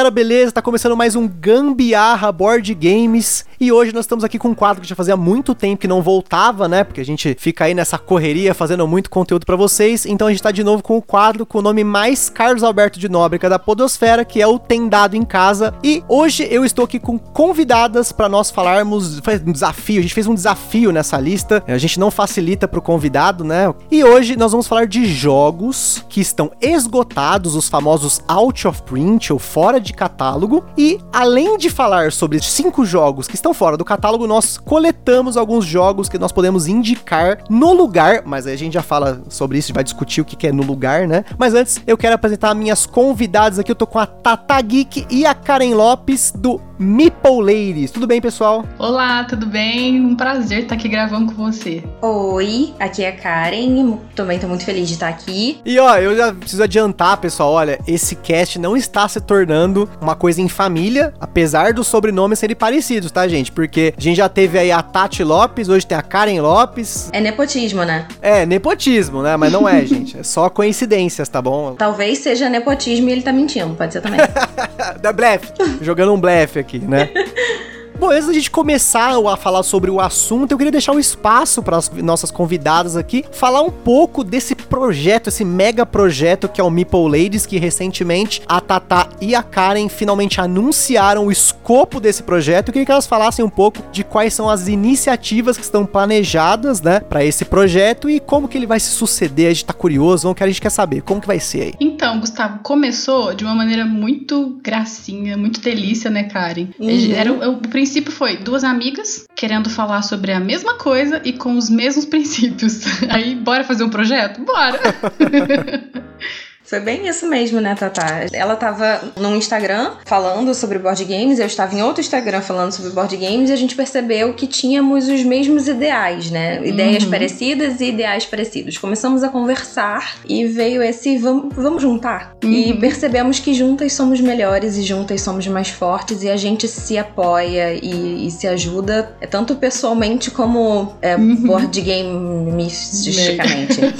Galera, beleza? Tá começando mais um Gambiarra Board Games e hoje nós estamos aqui com um quadro que já fazia muito tempo que não voltava, né? Porque a gente fica aí nessa correria fazendo muito conteúdo para vocês. Então a gente tá de novo com o quadro com o nome mais Carlos Alberto de Nóbrega da Podosfera, que é o Tem Dado em Casa. E hoje eu estou aqui com convidadas para nós falarmos. Foi um desafio, a gente fez um desafio nessa lista. A gente não facilita pro convidado, né? E hoje nós vamos falar de jogos que estão esgotados, os famosos out of print ou fora de catálogo. E além de falar sobre cinco jogos que estão fora do catálogo, nós coletamos alguns jogos que nós podemos indicar no lugar. Mas a gente já fala sobre isso, vai discutir o que é no lugar, né? Mas antes eu quero apresentar minhas convidadas aqui. Eu tô com a Tata Geek e a Karen Lopes do Meeple Ladies. Tudo bem, pessoal? Olá, tudo bem? Um prazer estar aqui gravando com você. Oi, aqui é a Karen. Também tô muito feliz de estar aqui. E ó, eu já preciso adiantar, pessoal. Olha, esse cast não está se tornando uma coisa em família, apesar dos sobrenomes serem parecidos, tá, gente? Porque a gente já teve aí a Tati Lopes, hoje tem a Karen Lopes. É nepotismo, né? É, nepotismo, né? Mas não é, gente. É só coincidências, tá bom? Talvez seja nepotismo e ele tá mentindo, pode ser também. da blefe. Jogando um blefe aqui, né? Bom, antes da gente começar a falar sobre o assunto, eu queria deixar um espaço para as nossas convidadas aqui falar um pouco desse projeto, esse mega projeto que é o Meeple Ladies, que recentemente a Tata e a Karen finalmente anunciaram o escopo desse projeto. Eu queria que elas falassem um pouco de quais são as iniciativas que estão planejadas, né, para esse projeto e como que ele vai se suceder. A gente tá curioso, vamos que a gente quer saber como que vai ser aí. Então, Gustavo, começou de uma maneira muito gracinha, muito delícia, né, Karen? Uhum. Era o, o princípio foi duas amigas querendo falar sobre a mesma coisa e com os mesmos princípios. Aí, bora fazer um projeto? Bora! Foi bem isso mesmo, né, Tata? Ela tava no Instagram falando sobre board games, eu estava em outro Instagram falando sobre board games e a gente percebeu que tínhamos os mesmos ideais, né? Ideias Uhum. parecidas e ideais parecidos. Começamos a conversar e veio esse vamos, vamos juntar. E Uhum. percebemos que juntas somos melhores e juntas somos mais fortes e a gente se apoia e, e se ajuda, é tanto pessoalmente como é, Uhum. board gamisticamente.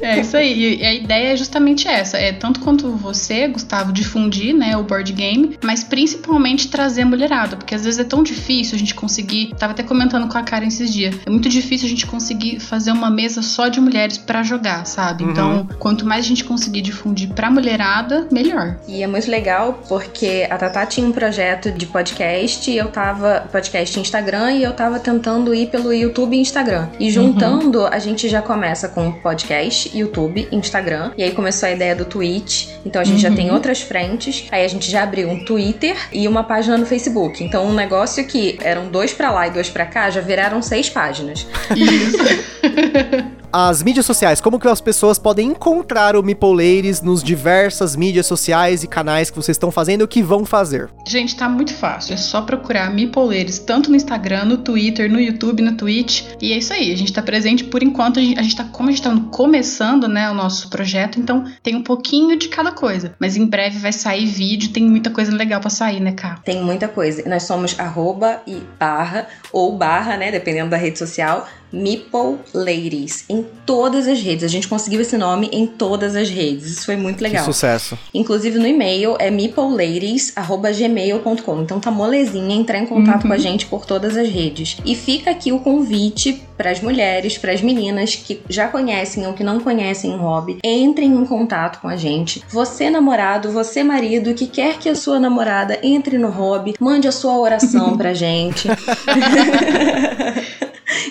É isso aí. E a ideia é justamente essa. É tanto quanto você, Gustavo, difundir, né, o board game, mas principalmente trazer a mulherada, porque às vezes é tão difícil a gente conseguir. Tava até comentando com a Karen esses dias. É muito difícil a gente conseguir fazer uma mesa só de mulheres pra jogar, sabe? Uhum. Então, quanto mais a gente conseguir difundir pra mulherada, melhor. E é muito legal porque a Tatá tinha um projeto de podcast, e eu tava. podcast Instagram, e eu tava tentando ir pelo YouTube e Instagram. E juntando, a gente já começa com podcast, YouTube, Instagram. E aí começou a ideia do Twitch. Então a gente já Uhum. tem outras frentes. Aí a gente já abriu um Twitter e uma página no Facebook. Então um negócio que eram dois pra lá e dois pra cá já viraram seis páginas. Isso. As mídias sociais, como que as pessoas podem encontrar o Ladies nos diversas mídias sociais e canais que vocês estão fazendo e o que vão fazer? Gente, tá muito fácil. É só procurar Mipoleiros, tanto no Instagram, no Twitter, no YouTube, no Twitch. E é isso aí. A gente tá presente por enquanto. A gente, a gente tá, como a gente tá começando, né, o nosso projeto, então tem um pouquinho de cada coisa. Mas em breve vai sair vídeo, tem muita coisa legal pra sair, né, Cá? Tem muita coisa. Nós somos arroba e barra, ou barra, né? Dependendo da rede social. Meeple Ladies. Em todas as redes. A gente conseguiu esse nome em todas as redes. Isso foi muito legal. Que sucesso. Inclusive no e-mail é meepleladies.gmail.com. Então tá molezinha entrar em contato Uhum. com a gente por todas as redes. E fica aqui o convite para as mulheres, para as meninas que já conhecem ou que não conhecem o hobby, entrem em contato com a gente. Você namorado, você marido que quer que a sua namorada entre no hobby, mande a sua oração pra gente.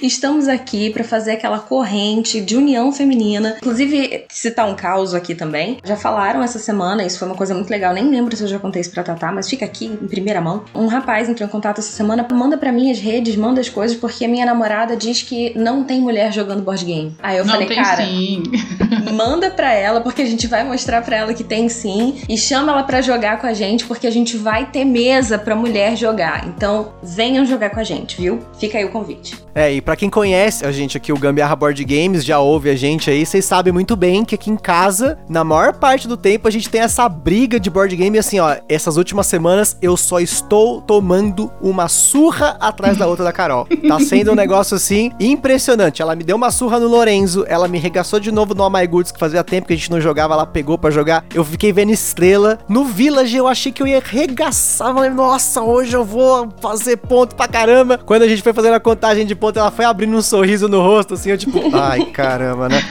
Estamos aqui para fazer aquela corrente de união feminina. Inclusive, citar um caos aqui também. Já falaram essa semana, isso foi uma coisa muito legal. Nem lembro se eu já contei isso pra Tatá, mas fica aqui em primeira mão. Um rapaz entrou em contato essa semana, manda pra mim as redes, manda as coisas, porque a minha namorada diz que não tem mulher jogando board game. Aí eu não falei, cara, sim. manda pra ela, porque a gente vai mostrar pra ela que tem sim. E chama ela pra jogar com a gente, porque a gente vai ter mesa pra mulher jogar. Então, venham jogar com a gente, viu? Fica aí o convite. É, e pra quem conhece a gente aqui, o Gambiarra Board Games, já ouve a gente aí, vocês sabem muito bem que aqui em casa, na maior parte do tempo, a gente tem essa briga de board game, assim, ó, essas últimas semanas eu só estou tomando uma surra atrás da outra da Carol. Tá sendo um negócio, assim, impressionante. Ela me deu uma surra no Lorenzo, ela me regaçou de novo no All Goods, que fazia tempo que a gente não jogava, ela pegou para jogar. Eu fiquei vendo estrela. No Village eu achei que eu ia arregaçar, falei, nossa, hoje eu vou fazer ponto pra caramba. Quando a gente foi fazendo a contagem de ponto, ela foi abrindo um sorriso no rosto, assim, eu tipo, ai caramba, né?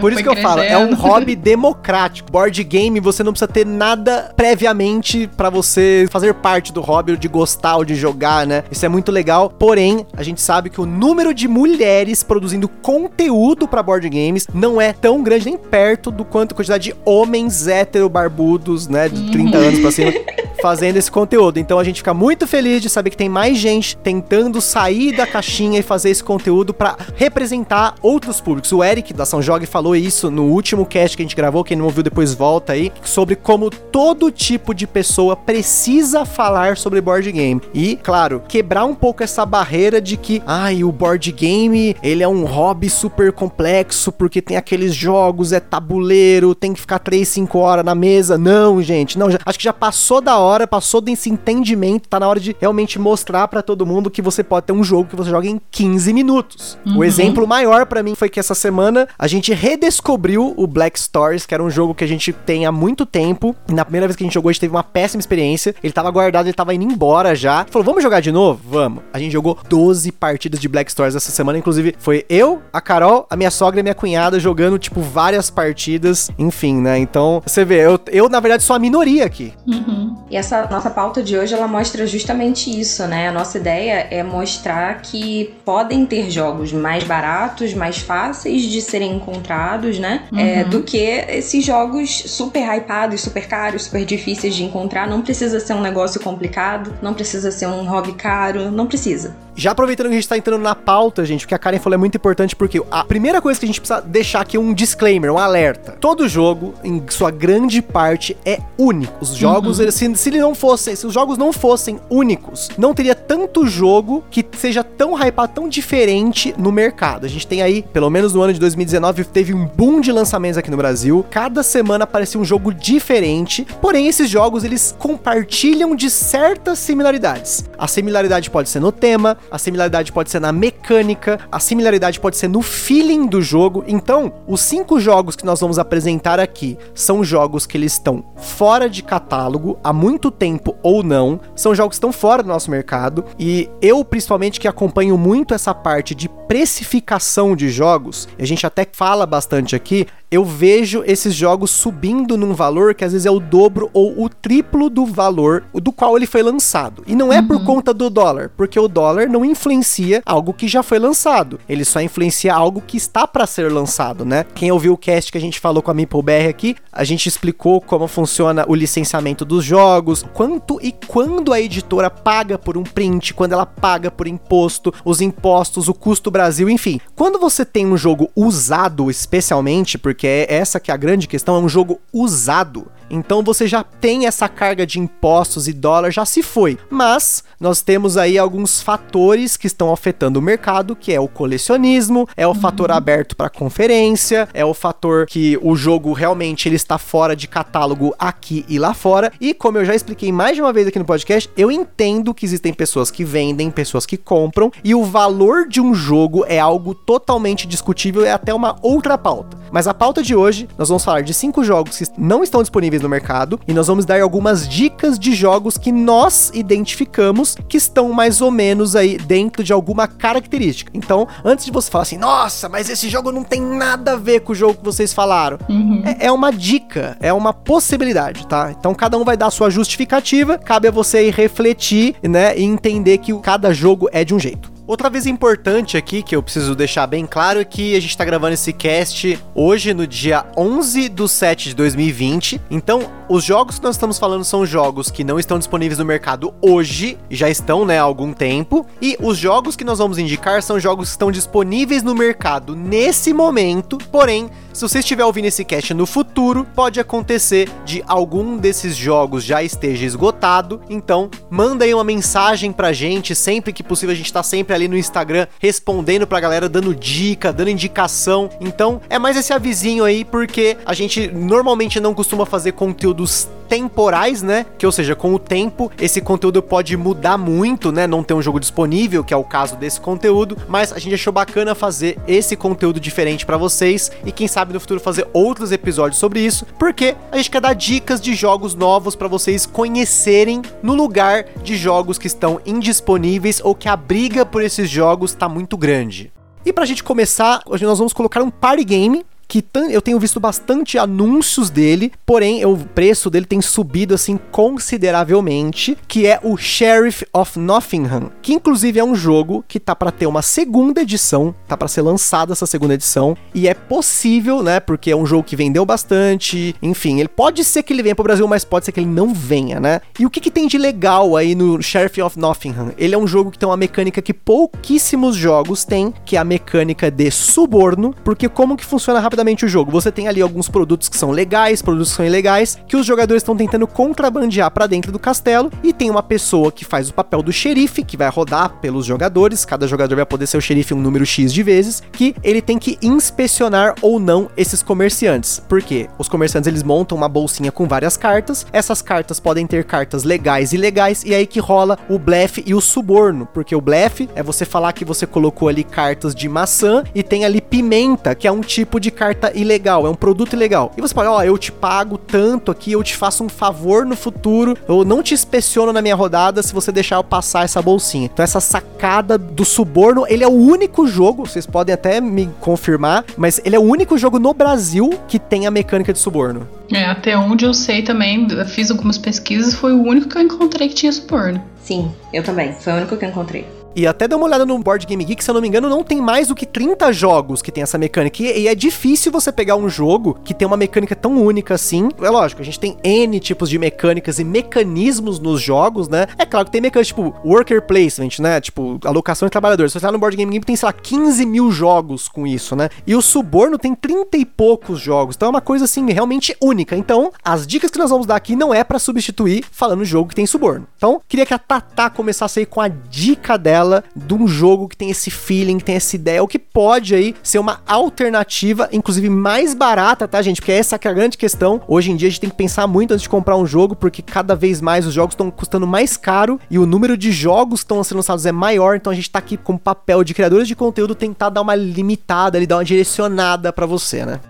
Por isso que eu falo, é um hobby democrático. Board game, você não precisa ter nada previamente para você fazer parte do hobby, ou de gostar ou de jogar, né? Isso é muito legal. Porém, a gente sabe que o número de mulheres produzindo conteúdo para board games não é tão grande nem perto do quanto a quantidade de homens hétero barbudos, né, de 30 anos pra cima. fazendo esse conteúdo. Então a gente fica muito feliz de saber que tem mais gente tentando sair da caixinha e fazer esse conteúdo para representar outros públicos. O Eric da São Jogue falou isso no último cast que a gente gravou, quem não ouviu depois volta aí, sobre como todo tipo de pessoa precisa falar sobre board game. E, claro, quebrar um pouco essa barreira de que, ai, o board game, ele é um hobby super complexo porque tem aqueles jogos, é tabuleiro, tem que ficar 3, 5 horas na mesa. Não, gente, não, já, acho que já passou da hora, passou desse entendimento, tá na hora de realmente mostrar para todo mundo que você pode ter um jogo que você joga em 15 minutos. Uhum. O exemplo maior para mim foi que essa semana a gente redescobriu o Black Stories, que era um jogo que a gente tem há muito tempo. Na primeira vez que a gente jogou, a gente teve uma péssima experiência. Ele tava guardado, ele tava indo embora já. Falou, vamos jogar de novo? Vamos. A gente jogou 12 partidas de Black Stories essa semana, inclusive foi eu, a Carol, a minha sogra e a minha cunhada jogando, tipo, várias partidas. Enfim, né? Então, você vê, eu, eu na verdade sou a minoria aqui. Uhum. E essa nossa pauta de hoje, ela mostra justamente isso, né? A nossa ideia é mostrar que podem ter jogos mais baratos, mais fáceis de serem encontrados, né? É, uhum. É, do que esses jogos super hypados, super caros, super difíceis de encontrar. Não precisa ser um negócio complicado, não precisa ser um hobby caro, não precisa. Já aproveitando que a gente tá entrando na pauta, gente, o que a Karen falou é muito importante porque a primeira coisa que a gente precisa deixar aqui é um disclaimer, um alerta. Todo jogo, em sua grande parte, é único. Os jogos, uhum. se, se ele não fosse, se os jogos não fossem únicos, não teria tanto jogo que seja tão hypado, tão diferente no mercado. A gente tem aí, pelo menos no ano de 2019, teve um boom de lançamentos aqui no Brasil. Cada semana aparecia um jogo diferente, porém esses jogos eles compartilham de certas similaridades. A similaridade pode ser no tema, a similaridade pode ser na mecânica, a similaridade pode ser no feeling do jogo. Então, os cinco jogos que nós vamos apresentar aqui são jogos que eles estão fora de catálogo há muito tempo ou não, são jogos que estão fora do nosso mercado e eu principalmente que acompanho muito essa parte de precificação de jogos, a gente até fala bastante aqui, eu vejo esses jogos subindo num valor que às vezes é o dobro ou o triplo do valor do qual ele foi lançado. E não é uhum. por conta do dólar, porque o dólar não influencia algo que já foi lançado. Ele só influencia algo que está para ser lançado, né? Quem ouviu o cast que a gente falou com a MeepleBR aqui, a gente explicou como funciona o licenciamento dos jogos, quanto e quando a editora paga por um print, quando ela paga por imposto, os impostos, o custo Brasil, enfim. Quando você tem um jogo usado especialmente, porque porque é essa que é a grande questão, é um jogo usado. Então você já tem essa carga de impostos e dólar, já se foi. Mas nós temos aí alguns fatores que estão afetando o mercado, que é o colecionismo, é o uhum. fator aberto para conferência, é o fator que o jogo realmente ele está fora de catálogo aqui e lá fora. E como eu já expliquei mais de uma vez aqui no podcast, eu entendo que existem pessoas que vendem, pessoas que compram, e o valor de um jogo é algo totalmente discutível é até uma outra pauta. Mas a pauta de hoje, nós vamos falar de cinco jogos que não estão disponíveis no mercado e nós vamos dar algumas dicas de jogos que nós identificamos que estão mais ou menos aí dentro de alguma característica. Então, antes de você falar assim, nossa, mas esse jogo não tem nada a ver com o jogo que vocês falaram, uhum. é, é, uma dica, é uma possibilidade, tá? Então, cada um vai dar a sua justificativa, cabe a você aí refletir, né, e entender que cada jogo é de um jeito. Outra vez importante aqui que eu preciso deixar bem claro é que a gente tá gravando esse cast hoje no dia 11 do 7 de 2020. Então, os jogos que nós estamos falando são jogos que não estão disponíveis no mercado hoje, já estão, né, há algum tempo. E os jogos que nós vamos indicar são jogos que estão disponíveis no mercado nesse momento, porém se você estiver ouvindo esse cast no futuro, pode acontecer de algum desses jogos já esteja esgotado. Então, manda aí uma mensagem pra gente, sempre que possível a gente tá sempre ali no Instagram respondendo pra galera, dando dica, dando indicação. Então, é mais esse avisinho aí porque a gente normalmente não costuma fazer conteúdos temporais, né? Que ou seja, com o tempo esse conteúdo pode mudar muito, né? Não ter um jogo disponível, que é o caso desse conteúdo, mas a gente achou bacana fazer esse conteúdo diferente para vocês e quem sabe no futuro fazer outros episódios sobre isso, porque a gente quer dar dicas de jogos novos para vocês conhecerem no lugar de jogos que estão indisponíveis ou que a briga por esses jogos tá muito grande. E pra gente começar, hoje nós vamos colocar um party game que eu tenho visto bastante anúncios dele, porém o preço dele tem subido assim consideravelmente, que é o Sheriff of Nottingham, que inclusive é um jogo que tá para ter uma segunda edição, tá para ser lançada essa segunda edição, e é possível, né, porque é um jogo que vendeu bastante, enfim, ele pode ser que ele venha pro Brasil, mas pode ser que ele não venha, né? E o que que tem de legal aí no Sheriff of Nottingham? Ele é um jogo que tem uma mecânica que pouquíssimos jogos têm, que é a mecânica de suborno, porque como que funciona rápido rapidamente o jogo. Você tem ali alguns produtos que são legais, produtos que são ilegais, que os jogadores estão tentando contrabandear para dentro do castelo e tem uma pessoa que faz o papel do xerife, que vai rodar pelos jogadores, cada jogador vai poder ser o xerife um número X de vezes, que ele tem que inspecionar ou não esses comerciantes. Por quê? Os comerciantes eles montam uma bolsinha com várias cartas, essas cartas podem ter cartas legais e ilegais, e aí que rola o blefe e o suborno, porque o blefe é você falar que você colocou ali cartas de maçã e tem ali pimenta, que é um tipo de carta carta ilegal, é um produto ilegal. E você pode, ó, oh, eu te pago tanto aqui, eu te faço um favor no futuro, eu não te inspeciono na minha rodada se você deixar eu passar essa bolsinha. Então essa sacada do suborno, ele é o único jogo, vocês podem até me confirmar, mas ele é o único jogo no Brasil que tem a mecânica de suborno. É, até onde eu sei também, fiz algumas pesquisas, foi o único que eu encontrei que tinha suborno. Sim, eu também. Foi o único que eu encontrei. E até dá uma olhada no Board Game Geek, se eu não me engano, não tem mais do que 30 jogos que tem essa mecânica. E, e, é difícil você pegar um jogo que tem uma mecânica tão única assim. É lógico, a gente tem N tipos de mecânicas e mecanismos nos jogos, né? É claro que tem mecânicas tipo worker placement, né? Tipo, alocação de trabalhadores. Se você tá no Board Game Geek, tem, sei lá, 15 mil jogos com isso, né? E o Suborno tem 30 e poucos jogos. Então é uma coisa assim realmente única. Então, as dicas que nós vamos dar aqui não é para substituir falando jogo que tem Suborno. Então, queria que a Tatá começasse aí com a dica dela de um jogo que tem esse feeling, que tem essa ideia, o que pode aí ser uma alternativa, inclusive mais barata, tá, gente? Porque essa é a grande questão. Hoje em dia a gente tem que pensar muito antes de comprar um jogo, porque cada vez mais os jogos estão custando mais caro e o número de jogos que estão sendo lançados é maior, então a gente tá aqui com o papel de criadores de conteúdo tentar dar uma limitada, ali, dar uma direcionada para você, né?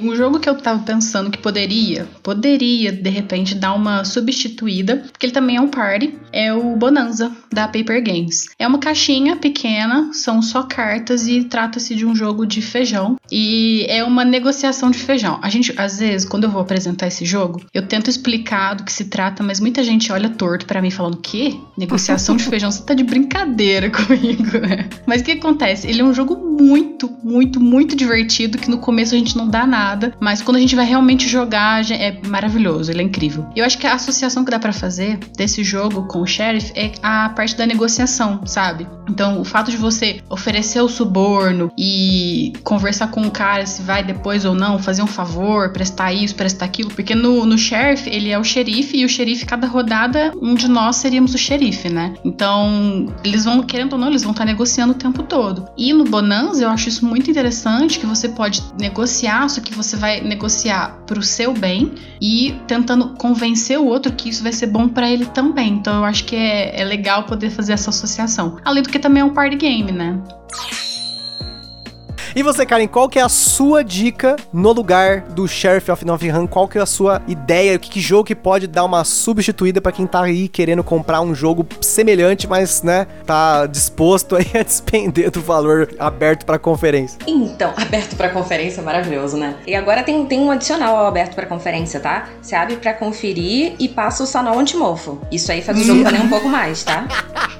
Um jogo que eu tava pensando que poderia, poderia de repente dar uma substituída, porque ele também é um party, é o Bonanza da Paper Games. É uma caixinha pequena, são só cartas e trata-se de um jogo de feijão e é uma negociação de feijão. A gente, às vezes, quando eu vou apresentar esse jogo, eu tento explicar do que se trata, mas muita gente olha torto para mim falando: "Que? Negociação de feijão? Você tá de brincadeira comigo?" Mas o que acontece? Ele é um jogo muito, muito, muito divertido que no começo a gente não dá nada mas quando a gente vai realmente jogar é maravilhoso, ele é incrível. Eu acho que a associação que dá para fazer desse jogo com o Sheriff é a parte da negociação, sabe? Então, o fato de você oferecer o suborno e conversar com o cara se vai depois ou não, fazer um favor, prestar isso, prestar aquilo, porque no, no Sheriff ele é o xerife e o xerife, cada rodada, um de nós seríamos o xerife, né? Então, eles vão, querendo ou não, eles vão estar negociando o tempo todo. E no Bonanza, eu acho isso muito interessante, que você pode negociar, só que você vai negociar para o seu bem e tentando convencer o outro que isso vai ser bom para ele também. Então eu acho que é, é legal poder fazer essa associação. Além do que também é um party game, né? E você, Karen, qual que é a sua dica no lugar do Sheriff of Nottingham? Qual que é a sua ideia? Que, que jogo que pode dar uma substituída para quem tá aí querendo comprar um jogo semelhante, mas, né, tá disposto aí a despender do valor aberto para conferência? Então, aberto para conferência é maravilhoso, né? E agora tem, tem um adicional ao aberto para conferência, tá? Você abre para conferir e passa o sanol antimofo. Isso aí faz o jogo valer um pouco mais, tá?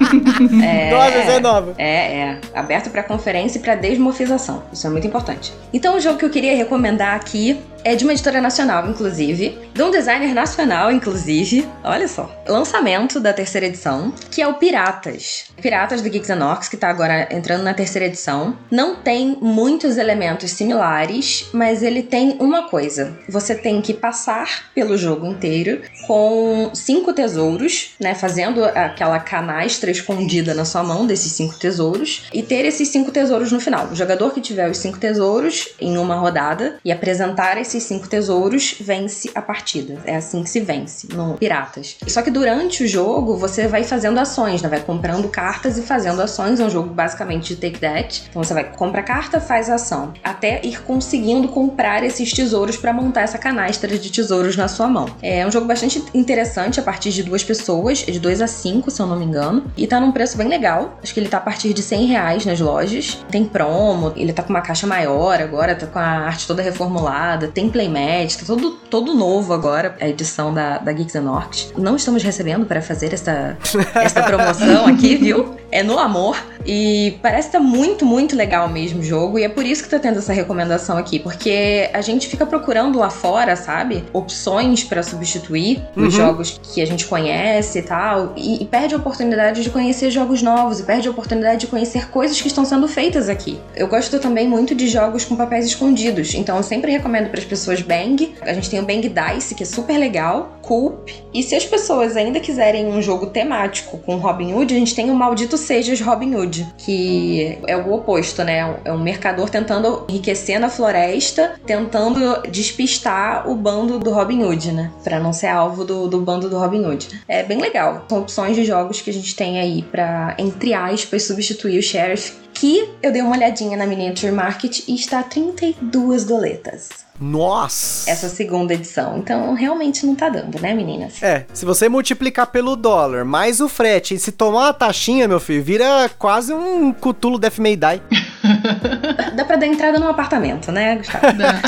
é, Nossa, é nova. É, é. Aberto para conferência e para desmofização. Isso é muito importante. Então, o jogo que eu queria recomendar aqui é de uma editora nacional, inclusive, de um designer nacional, inclusive. Olha só. Lançamento da terceira edição, que é o Piratas. Piratas do Geeks Orcs, que tá agora entrando na terceira edição. Não tem muitos elementos similares, mas ele tem uma coisa. Você tem que passar pelo jogo inteiro com cinco tesouros, né? Fazendo aquela canastra escondida na sua mão desses cinco tesouros e ter esses cinco tesouros no final. O jogador que tiver os cinco tesouros em uma rodada e apresentar esses cinco tesouros, vence a partida. É assim que se vence no Piratas. Só que durante o jogo, você vai fazendo ações, né? Vai comprando cartas e fazendo ações. É um jogo basicamente de take that. Então você vai compra carta, faz ação. Até ir conseguindo comprar esses tesouros para montar essa canastra de tesouros na sua mão. É um jogo bastante interessante a partir de duas pessoas, de 2 a 5, se eu não me engano. E tá num preço bem legal. Acho que ele tá a partir de 100 reais nas lojas. Tem promo, ele tá com uma caixa maior agora, tá com a arte toda reformulada. Tem tem playmat, tá todo, todo novo agora, a edição da, da Geeks and Orcs. Não estamos recebendo para fazer essa, essa promoção aqui, viu? É no amor. E parece estar tá muito, muito legal mesmo o jogo. E é por isso que tá tendo essa recomendação aqui. Porque a gente fica procurando lá fora, sabe? Opções para substituir uhum. os jogos que a gente conhece e tal. E, e, perde a oportunidade de conhecer jogos novos. E perde a oportunidade de conhecer coisas que estão sendo feitas aqui. Eu gosto também muito de jogos com papéis escondidos. Então eu sempre recomendo para as pessoas Bang. A gente tem o Bang Dice, que é super legal. Coop. E se as pessoas ainda quiserem um jogo temático com Robin Hood, a gente tem o Maldito Sejas Robin Hood, que é o oposto, né? É um mercador tentando enriquecer na floresta, tentando despistar o bando do Robin Hood, né? Pra não ser alvo do, do bando do Robin Hood. É bem legal. São opções de jogos que a gente tem aí para entre aspas, substituir o Sheriff que eu dei uma olhadinha na Miniature Market e está 32 doletas. Nossa! Essa segunda edição. Então, realmente não tá dando, né, meninas? É, se você multiplicar pelo dólar, mais o frete, e se tomar uma taxinha, meu filho, vira quase um cutulo Death May Die. Dá pra dar entrada num apartamento, né, Gustavo? Dá.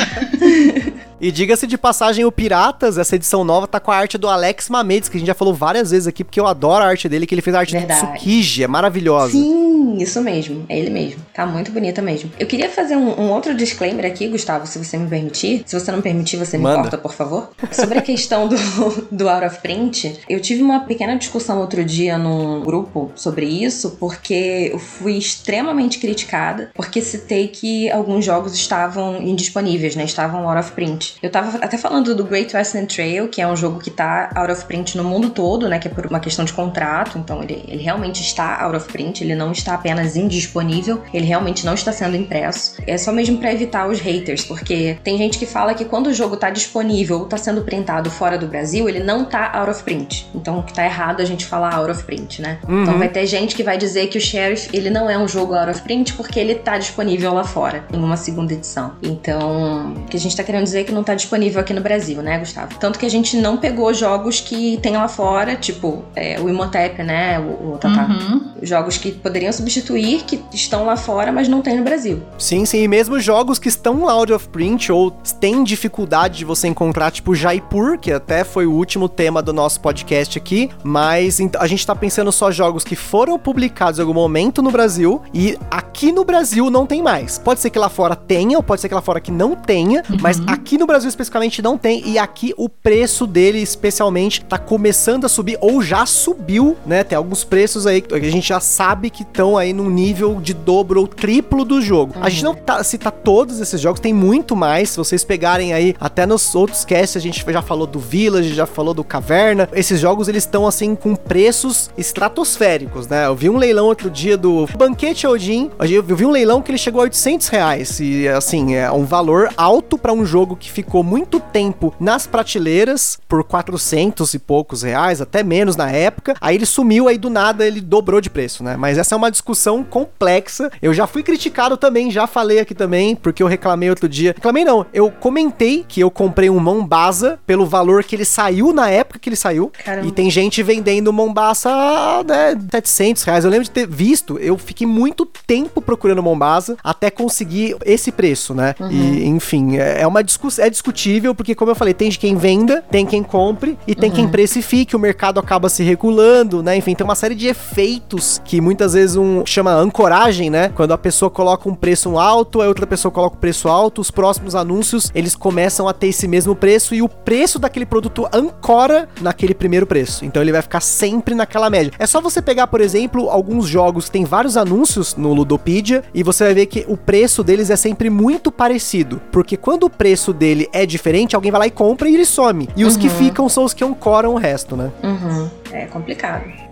E diga-se de passagem, o Piratas, essa edição nova, tá com a arte do Alex Mamedes, que a gente já falou várias vezes aqui, porque eu adoro a arte dele, que ele fez a arte Verdade. do Tsukiji, é maravilhosa. Sim, isso mesmo, é ele mesmo. Tá muito bonita mesmo. Eu queria fazer um, um outro disclaimer aqui, Gustavo, se você me permitir. Se você não permitir, você me Manda. corta, por favor. Sobre a questão do, do out of print, eu tive uma pequena discussão outro dia num grupo sobre isso, porque eu fui extremamente criticada, porque citei que alguns jogos estavam indisponíveis, né? Estavam out of print. Eu tava até falando do Great Western Trail, que é um jogo que tá out of print no mundo todo, né? Que é por uma questão de contrato, então ele, ele realmente está out of print, ele não está apenas indisponível, ele realmente não está sendo impresso. É só mesmo para evitar os haters, porque tem gente que fala que quando o jogo tá disponível ou tá sendo printado fora do Brasil, ele não tá out of print. Então que tá errado a gente falar out of print, né? Uhum. Então vai ter gente que vai dizer que o Sheriff, ele não é um jogo out of print porque ele tá disponível lá fora, em uma segunda edição. Então, o que a gente tá querendo dizer é que não tá disponível aqui no Brasil, né, Gustavo? Tanto que a gente não pegou jogos que tem lá fora, tipo é, o Imhotep, né, o, o Tatá. Uhum. Jogos que poderiam substituir, que estão lá fora, mas não tem no Brasil. Sim, sim, e mesmo jogos que estão out of print ou têm dificuldade de você encontrar, tipo Jaipur, que até foi o último tema do nosso podcast aqui, mas a gente tá pensando só jogos que foram publicados em algum momento no Brasil e aqui no Brasil não tem mais. Pode ser que lá fora tenha, ou pode ser que lá fora que não tenha, uhum. mas aqui no no Brasil especificamente não tem, e aqui o preço dele especialmente tá começando a subir, ou já subiu, né? Tem alguns preços aí que a gente já sabe que estão aí num nível de dobro ou triplo do jogo. Uhum. A gente não tá, cita todos esses jogos, tem muito mais. Se vocês pegarem aí, até nos outros casts, a gente já falou do Village, já falou do Caverna. Esses jogos eles estão assim com preços estratosféricos, né? Eu vi um leilão outro dia do Banquete Odin. Eu vi um leilão que ele chegou a 800 reais. E assim, é um valor alto para um jogo que ficou muito tempo nas prateleiras por 400 e poucos reais, até menos na época. Aí ele sumiu, aí do nada ele dobrou de preço, né? Mas essa é uma discussão complexa. Eu já fui criticado também, já falei aqui também, porque eu reclamei outro dia. Reclamei não, eu comentei que eu comprei um Mombasa pelo valor que ele saiu na época que ele saiu. Caramba. E tem gente vendendo Mombasa, né, 700 reais. Eu lembro de ter visto, eu fiquei muito tempo procurando Mombasa até conseguir esse preço, né? Uhum. E, enfim, é, é uma discussão, é discutível, porque como eu falei, tem quem venda, tem quem compre e tem uhum. quem precifique, o mercado acaba se regulando, né? Enfim, tem uma série de efeitos que muitas vezes um chama ancoragem, né? Quando a pessoa coloca um preço alto, a outra pessoa coloca o um preço alto, os próximos anúncios, eles começam a ter esse mesmo preço e o preço daquele produto ancora naquele primeiro preço. Então ele vai ficar sempre naquela média. É só você pegar, por exemplo, alguns jogos que tem vários anúncios no Ludopedia e você vai ver que o preço deles é sempre muito parecido, porque quando o preço dele é diferente, alguém vai lá e compra e ele some. E os uhum. que ficam são os que ancoram o resto, né? Uhum. É complicado.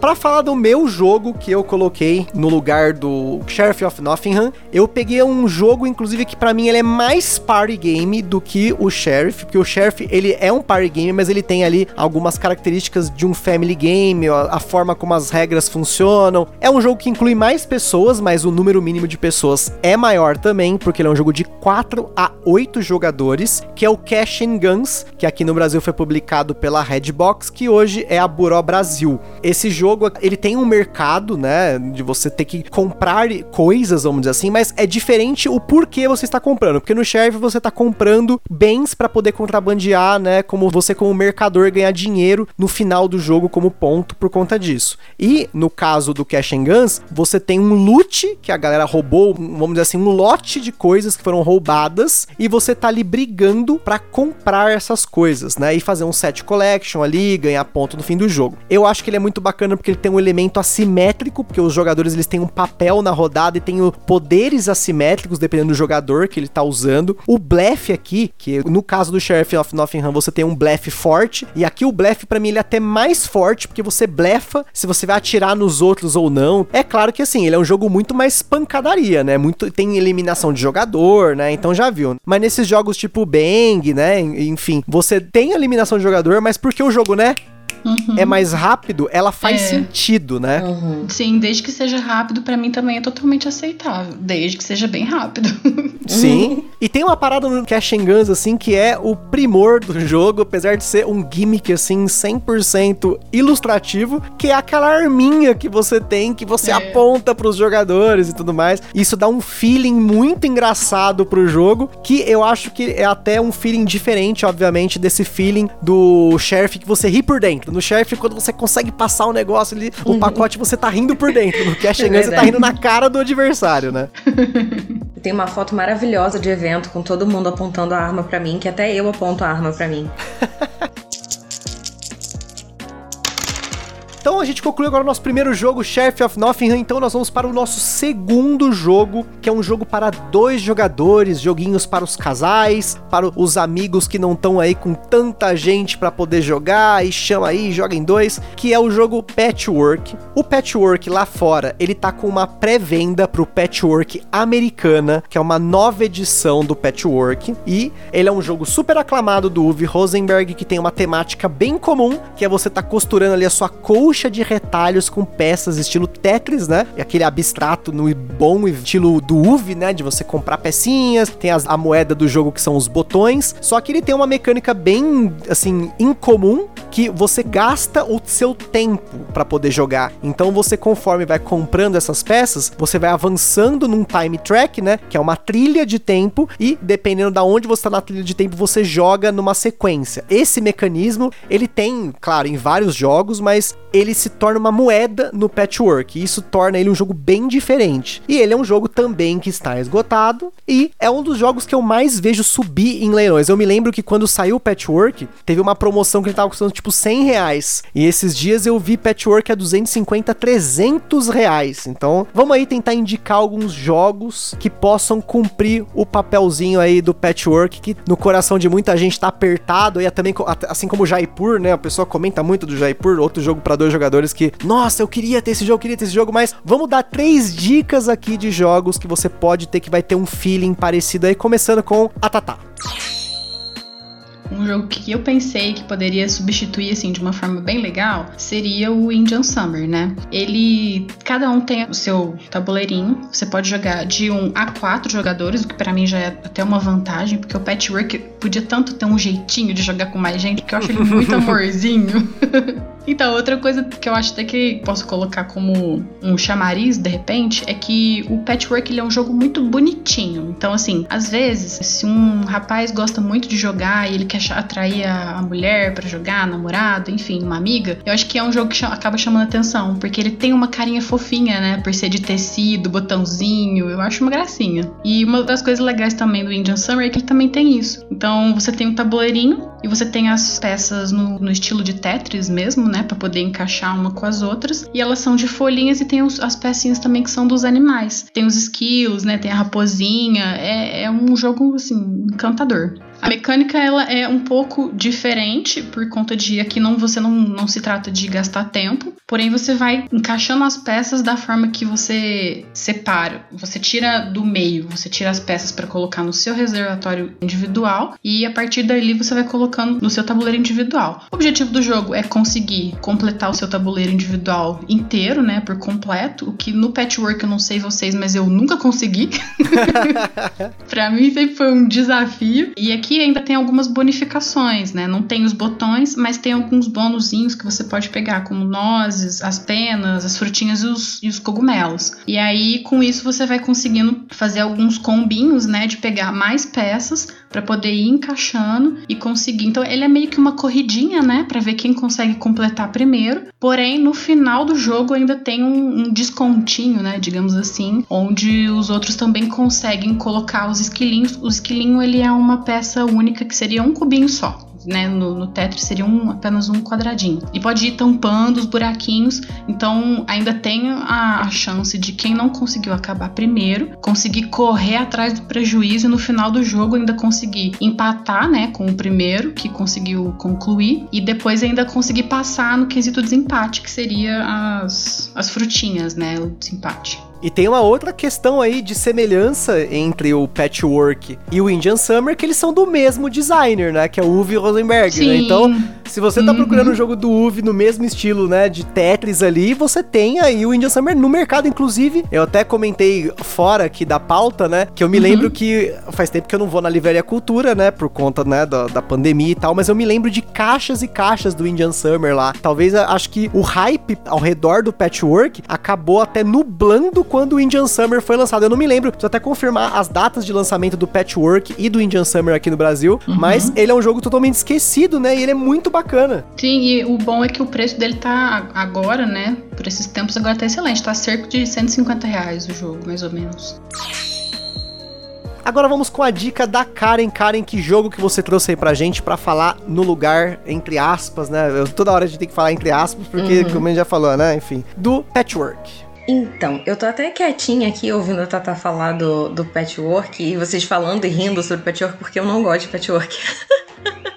Para falar do meu jogo que eu coloquei no lugar do Sheriff of Nottingham, eu peguei um jogo, inclusive, que para mim ele é mais party game do que o Sheriff, porque o Sheriff ele é um party game, mas ele tem ali algumas características de um family game, a forma como as regras funcionam. É um jogo que inclui mais pessoas, mas o número mínimo de pessoas é maior também, porque ele é um jogo de 4 a 8 jogadores, que é o Cash and Guns, que aqui no Brasil foi publicado pela Redbox, que hoje é a Buró Brasil. Esse jogo jogo, ele tem um mercado, né, de você ter que comprar coisas, vamos dizer assim, mas é diferente o porquê você está comprando, porque no Sheriff você está comprando bens para poder contrabandear, né, como você como mercador ganhar dinheiro no final do jogo como ponto por conta disso. E no caso do Cash and Guns, você tem um loot que a galera roubou, vamos dizer assim, um lote de coisas que foram roubadas e você tá ali brigando para comprar essas coisas, né, e fazer um set collection ali, ganhar ponto no fim do jogo. Eu acho que ele é muito bacana porque ele tem um elemento assimétrico, porque os jogadores eles têm um papel na rodada e têm poderes assimétricos dependendo do jogador que ele tá usando. O blefe aqui, que no caso do Sheriff of Nottingham você tem um blefe forte, e aqui o blefe para mim ele é até mais forte, porque você blefa se você vai atirar nos outros ou não. É claro que assim, ele é um jogo muito mais pancadaria, né? Muito tem eliminação de jogador, né? Então já viu. Mas nesses jogos tipo Bang, né? Enfim, você tem eliminação de jogador, mas porque o jogo, né? Uhum. é mais rápido, ela faz é. sentido, né? Uhum. Sim, desde que seja rápido, para mim também é totalmente aceitável. Desde que seja bem rápido. Sim. E tem uma parada no Cash and Guns, assim, que é o primor do jogo, apesar de ser um gimmick, assim, 100% ilustrativo, que é aquela arminha que você tem, que você é. aponta pros jogadores e tudo mais. Isso dá um feeling muito engraçado pro jogo, que eu acho que é até um feeling diferente, obviamente, desse feeling do Sheriff que você ri por dentro. No chefe, quando você consegue passar o negócio ali, o uhum. pacote você tá rindo por dentro. No Cash é você tá rindo na cara do adversário, né? Tem uma foto maravilhosa de evento com todo mundo apontando a arma para mim, que até eu aponto a arma para mim. Então a gente concluiu agora o nosso primeiro jogo, Sheriff of Nottingham. Então nós vamos para o nosso segundo jogo, que é um jogo para dois jogadores, joguinhos para os casais, para os amigos que não estão aí com tanta gente para poder jogar e chama aí, joga em dois, que é o jogo Patchwork. O Patchwork lá fora, ele tá com uma pré-venda pro Patchwork Americana, que é uma nova edição do Patchwork, e ele é um jogo super aclamado do Uwe Rosenberg, que tem uma temática bem comum, que é você tá costurando ali a sua coach de retalhos com peças estilo Tetris, né? E aquele abstrato no bom estilo do UV, né? De você comprar pecinhas, tem as, a moeda do jogo que são os botões. Só que ele tem uma mecânica bem, assim, incomum, que você gasta o seu tempo para poder jogar. Então você, conforme vai comprando essas peças, você vai avançando num time track, né? Que é uma trilha de tempo, e dependendo da onde você tá na trilha de tempo, você joga numa sequência. Esse mecanismo, ele tem, claro, em vários jogos, mas ele se torna uma moeda no patchwork. E isso torna ele um jogo bem diferente. E ele é um jogo também que está esgotado. E é um dos jogos que eu mais vejo subir em leilões. Eu me lembro que quando saiu o patchwork, teve uma promoção que ele tava custando tipo 100 reais. E esses dias eu vi patchwork a 250, 300 reais. Então vamos aí tentar indicar alguns jogos que possam cumprir o papelzinho aí do patchwork, que no coração de muita gente tá apertado. E também, assim como o Jaipur, né? A pessoa comenta muito do Jaipur, outro jogo para dois jogadores que, nossa, eu queria ter esse jogo, queria ter esse jogo, mas vamos dar três dicas aqui de jogos que você pode ter que vai ter um feeling parecido aí, começando com a Tatá. um jogo que eu pensei que poderia substituir assim de uma forma bem legal seria o Indian Summer, né? Ele cada um tem o seu tabuleirinho. Você pode jogar de um a quatro jogadores, o que para mim já é até uma vantagem, porque o Patchwork podia tanto ter um jeitinho de jogar com mais gente, que eu acho ele muito amorzinho. Então, outra coisa que eu acho até que posso colocar como um chamariz, de repente, é que o Patchwork ele é um jogo muito bonitinho. Então, assim, às vezes, se um rapaz gosta muito de jogar e ele quer atrair a mulher para jogar, namorado, enfim, uma amiga, eu acho que é um jogo que acaba chamando atenção, porque ele tem uma carinha fofinha, né? Por ser de tecido, botãozinho, eu acho uma gracinha. E uma das coisas legais também do Indian Summer é que ele também tem isso. Então, você tem um tabuleirinho e você tem as peças no, no estilo de Tetris mesmo, né, para poder encaixar uma com as outras. E elas são de folhinhas e tem os, as pecinhas também que são dos animais. Tem os esquilos, né, tem a raposinha. É, é um jogo assim encantador. A mecânica ela é um pouco diferente por conta de aqui não você não, não se trata de gastar tempo, porém você vai encaixando as peças da forma que você separa. Você tira do meio, você tira as peças para colocar no seu reservatório individual e a partir dali você vai colocando no seu tabuleiro individual. O objetivo do jogo é conseguir completar o seu tabuleiro individual inteiro, né, por completo, o que no patchwork eu não sei vocês, mas eu nunca consegui. para mim sempre foi um desafio. E aqui aqui ainda tem algumas bonificações, né? Não tem os botões, mas tem alguns bônusinhos que você pode pegar, como nozes, as penas, as frutinhas e os, e os cogumelos. E aí, com isso, você vai conseguindo fazer alguns combinhos, né? De pegar mais peças para poder ir encaixando e conseguir. Então, ele é meio que uma corridinha, né? Para ver quem consegue completar primeiro. Porém, no final do jogo ainda tem um, um descontinho, né? Digamos assim, onde os outros também conseguem colocar os esquilinhos. O esquilinho ele é uma peça única que seria um cubinho só né? No, no Tetris seria um, apenas um quadradinho. E pode ir tampando os buraquinhos, então ainda tem a, a chance de quem não conseguiu acabar primeiro conseguir correr atrás do prejuízo e no final do jogo ainda conseguir empatar, né? Com o primeiro que conseguiu concluir e depois ainda conseguir passar no quesito desempate, que seria as, as frutinhas, né? O desempate. E tem uma outra questão aí de semelhança entre o Patchwork e o Indian Summer, que eles são do mesmo designer, né? Que é o Uwe Rosenberg, né? Então, se você tá uhum. procurando um jogo do Uve no mesmo estilo, né, de Tetris ali, você tem aí o Indian Summer no mercado, inclusive. Eu até comentei fora aqui da pauta, né, que eu me uhum. lembro que faz tempo que eu não vou na Livraria Cultura, né, por conta, né, da, da pandemia e tal, mas eu me lembro de caixas e caixas do Indian Summer lá. Talvez, acho que o hype ao redor do Patchwork acabou até nublando quando o Indian Summer foi lançado. Eu não me lembro, preciso até confirmar as datas de lançamento do Patchwork e do Indian Summer aqui no Brasil, uhum. mas ele é um jogo totalmente esquecido, né, e ele é muito bacana. Sim, e o bom é que o preço dele tá agora, né? Por esses tempos agora tá excelente. Tá cerca de 150 reais o jogo, mais ou menos. Agora vamos com a dica da Karen. Karen, que jogo que você trouxe aí pra gente pra falar no lugar, entre aspas, né? Eu, toda hora a gente tem que falar entre aspas, porque, uhum. como a gente já falou, né? Enfim, do Patchwork. Então, eu tô até quietinha aqui ouvindo a Tata falar do, do patchwork e vocês falando e rindo sobre patchwork, porque eu não gosto de patchwork.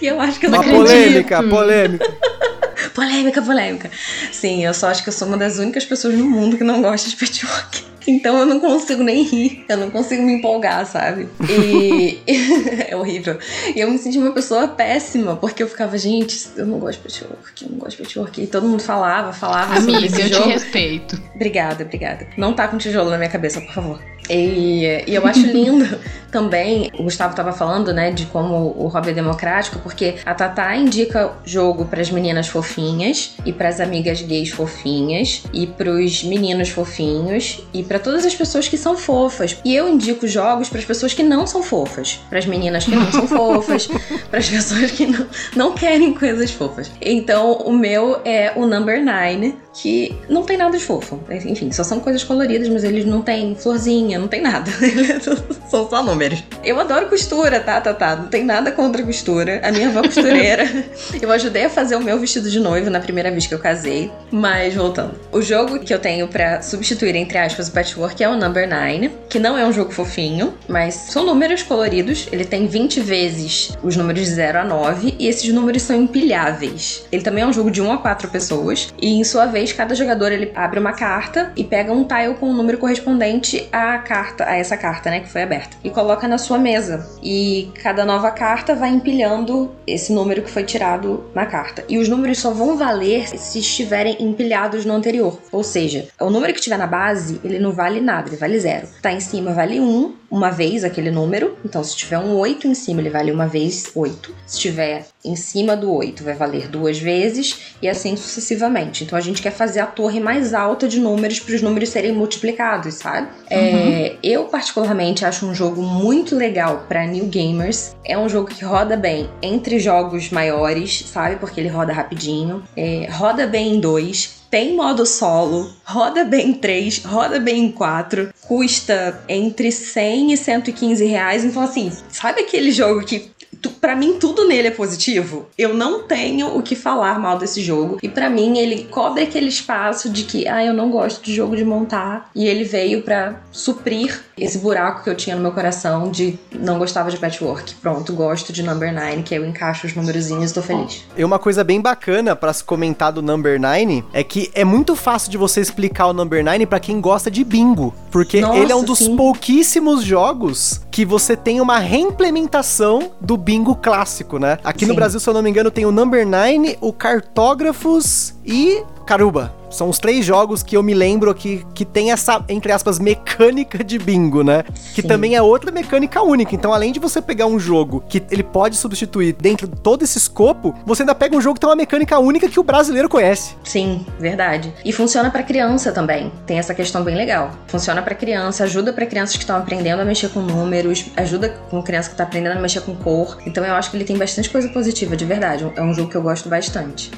E eu acho que eu não Uma acredito. polêmica, polêmica. polêmica, polêmica. Sim, eu só acho que eu sou uma das únicas pessoas no mundo que não gosta de patchwork. Então eu não consigo nem rir, eu não consigo me empolgar, sabe? E é horrível. E eu me senti uma pessoa péssima, porque eu ficava, gente, eu não gosto de patchwork, eu não gosto de patchwork. E todo mundo falava, falava Amiga, sobre esse eu jogo. te respeito. Obrigada, obrigada. Não tá com tijolo na minha cabeça, por favor. E, e eu acho lindo também, o Gustavo estava falando, né, de como o hobby é democrático, porque a Tatá indica jogo para as meninas fofinhas e para as amigas gays fofinhas e para os meninos fofinhos e para todas as pessoas que são fofas. E eu indico jogos para as pessoas que não são fofas, para as meninas que não são fofas, para as pessoas que não, não querem coisas fofas. Então, o meu é o Number Nine, que não tem nada de fofo. Enfim, só são coisas coloridas, mas eles não têm florzinha, não tem nada. são só números. Eu adoro costura, tá, tá, tá. Não tem nada contra costura. A minha avó é costureira. eu ajudei a fazer o meu vestido de noivo na primeira vez que eu casei. Mas voltando. O jogo que eu tenho para substituir, entre aspas, o patchwork é o Number 9, que não é um jogo fofinho, mas são números coloridos. Ele tem 20 vezes os números de 0 a 9 e esses números são empilháveis. Ele também é um jogo de 1 a 4 pessoas e, em sua vez, cada jogador ele abre uma carta e pega um tile com o um número correspondente a carta, a essa carta, né, que foi aberta, e coloca na sua mesa. E cada nova carta vai empilhando esse número que foi tirado na carta. E os números só vão valer se estiverem empilhados no anterior. Ou seja, o número que tiver na base, ele não vale nada, ele vale zero. Tá em cima vale um, uma vez aquele número. Então, se tiver um 8 em cima, ele vale uma vez 8. Se tiver em cima do 8, vai valer duas vezes e assim sucessivamente. Então, a gente quer fazer a torre mais alta de números para os números serem multiplicados, sabe? É, uhum. É, eu, particularmente, acho um jogo muito legal para new gamers. É um jogo que roda bem entre jogos maiores, sabe? Porque ele roda rapidinho. É, roda bem em dois tem modo solo, roda bem em 3, roda bem em 4, custa entre 100 e 115 reais. Então, assim, sabe aquele jogo que para mim tudo nele é positivo. Eu não tenho o que falar mal desse jogo. E para mim ele cobre aquele espaço de que, ah, eu não gosto de jogo de montar. E ele veio para suprir esse buraco que eu tinha no meu coração de não gostava de patchwork. Pronto, gosto de Number 9, que eu encaixo os númerozinhos e tô feliz. E uma coisa bem bacana para se comentar do Number 9 é que é muito fácil de você explicar o Number 9 para quem gosta de bingo, porque Nossa, ele é um dos sim. pouquíssimos jogos que você tem uma reimplementação do bingo clássico, né? Aqui sim. no Brasil, se eu não me engano, tem o Number 9, o Cartógrafos e Caruba. São os três jogos que eu me lembro aqui que tem essa, entre aspas, mecânica de bingo, né? Que Sim. também é outra mecânica única. Então, além de você pegar um jogo que ele pode substituir dentro de todo esse escopo, você ainda pega um jogo que tem uma mecânica única que o brasileiro conhece. Sim, verdade. E funciona para criança também. Tem essa questão bem legal. Funciona para criança, ajuda para crianças que estão aprendendo a mexer com números, ajuda com criança que tá aprendendo a mexer com cor. Então, eu acho que ele tem bastante coisa positiva, de verdade. É um jogo que eu gosto bastante.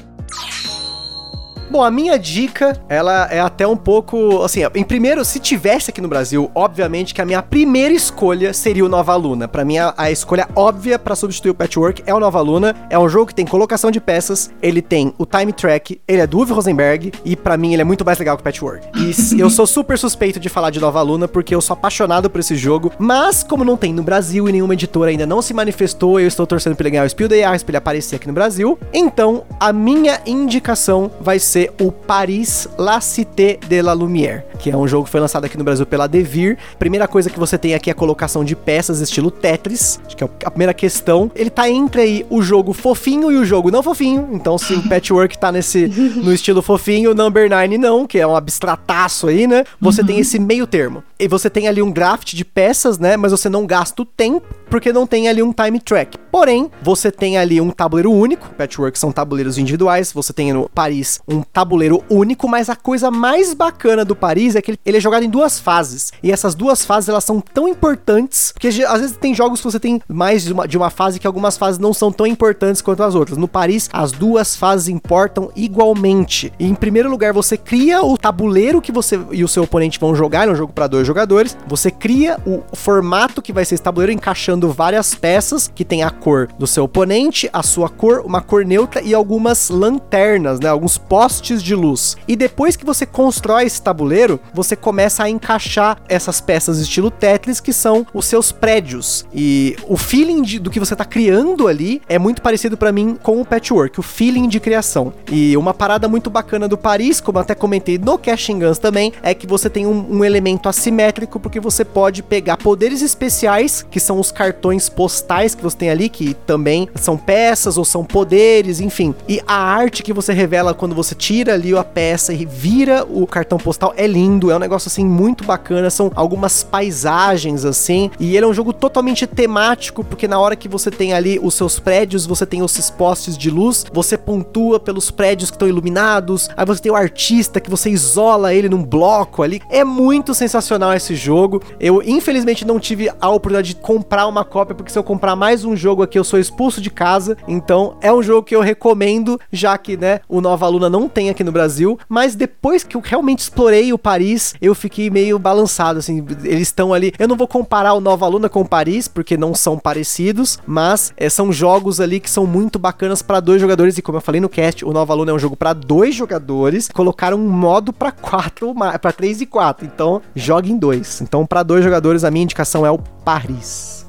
Bom, a minha dica, ela é até um pouco, assim, em primeiro, se tivesse aqui no Brasil, obviamente que a minha primeira escolha seria o Nova Luna. Para mim, a, a, escolha óbvia para substituir o Patchwork é o Nova Luna. É um jogo que tem colocação de peças, ele tem o time track, ele é do Uwe Rosenberg e para mim ele é muito mais legal que o Patchwork. E eu sou super suspeito de falar de Nova Luna porque eu sou apaixonado por esse jogo, mas como não tem no Brasil e nenhuma editora ainda não se manifestou, eu estou torcendo para ele ganhar o Spiel the Arts, pra ele aparecer aqui no Brasil. Então, a minha indicação vai ser ser o Paris La Cité de la Lumière, que é um jogo que foi lançado aqui no Brasil pela Devir. Primeira coisa que você tem aqui é a colocação de peças estilo Tetris, acho que é a primeira questão. Ele tá entre aí o jogo fofinho e o jogo não fofinho, então se o Patchwork tá nesse no estilo fofinho, o Number 9 não, que é um abstrataço aí, né? Você uhum. tem esse meio termo. E você tem ali um draft de peças, né? Mas você não gasta o tempo, porque não tem ali um time track. Porém, você tem ali um tabuleiro único, Patchwork são tabuleiros individuais, você tem no Paris um tabuleiro único, mas a coisa mais bacana do Paris é que ele é jogado em duas fases. E essas duas fases elas são tão importantes, porque às vezes tem jogos que você tem mais de uma, de uma fase que algumas fases não são tão importantes quanto as outras. No Paris, as duas fases importam igualmente. E em primeiro lugar, você cria o tabuleiro que você e o seu oponente vão jogar, é um jogo para dois jogadores. Você cria o formato que vai ser esse tabuleiro encaixando várias peças que tem a cor do seu oponente, a sua cor, uma cor neutra e algumas lanternas, né, alguns postes postes de luz. E depois que você constrói esse tabuleiro, você começa a encaixar essas peças estilo Tetris, que são os seus prédios. E o feeling de, do que você está criando ali é muito parecido para mim com o Patchwork, o feeling de criação. E uma parada muito bacana do Paris, como até comentei no Cashing Guns também, é que você tem um, um elemento assimétrico, porque você pode pegar poderes especiais, que são os cartões postais que você tem ali, que também são peças ou são poderes, enfim. E a arte que você revela quando você tira ali a peça e vira o cartão postal. É lindo, é um negócio assim muito bacana. São algumas paisagens assim. E ele é um jogo totalmente temático, porque na hora que você tem ali os seus prédios, você tem esses postes de luz, você pontua pelos prédios que estão iluminados. Aí você tem o artista que você isola ele num bloco ali. É muito sensacional esse jogo. Eu infelizmente não tive a oportunidade de comprar uma cópia, porque se eu comprar mais um jogo aqui, eu sou expulso de casa. Então é um jogo que eu recomendo, já que, né, o Nova Luna não tem aqui no Brasil, mas depois que eu realmente explorei o Paris, eu fiquei meio balançado, assim, eles estão ali, eu não vou comparar o Nova Luna com o Paris, porque não são parecidos, mas é, são jogos ali que são muito bacanas para dois jogadores, e como eu falei no cast, o Nova Luna é um jogo para dois jogadores, colocaram um modo para quatro, para três e quatro, então joga em dois. Então para dois jogadores a minha indicação é o Paris.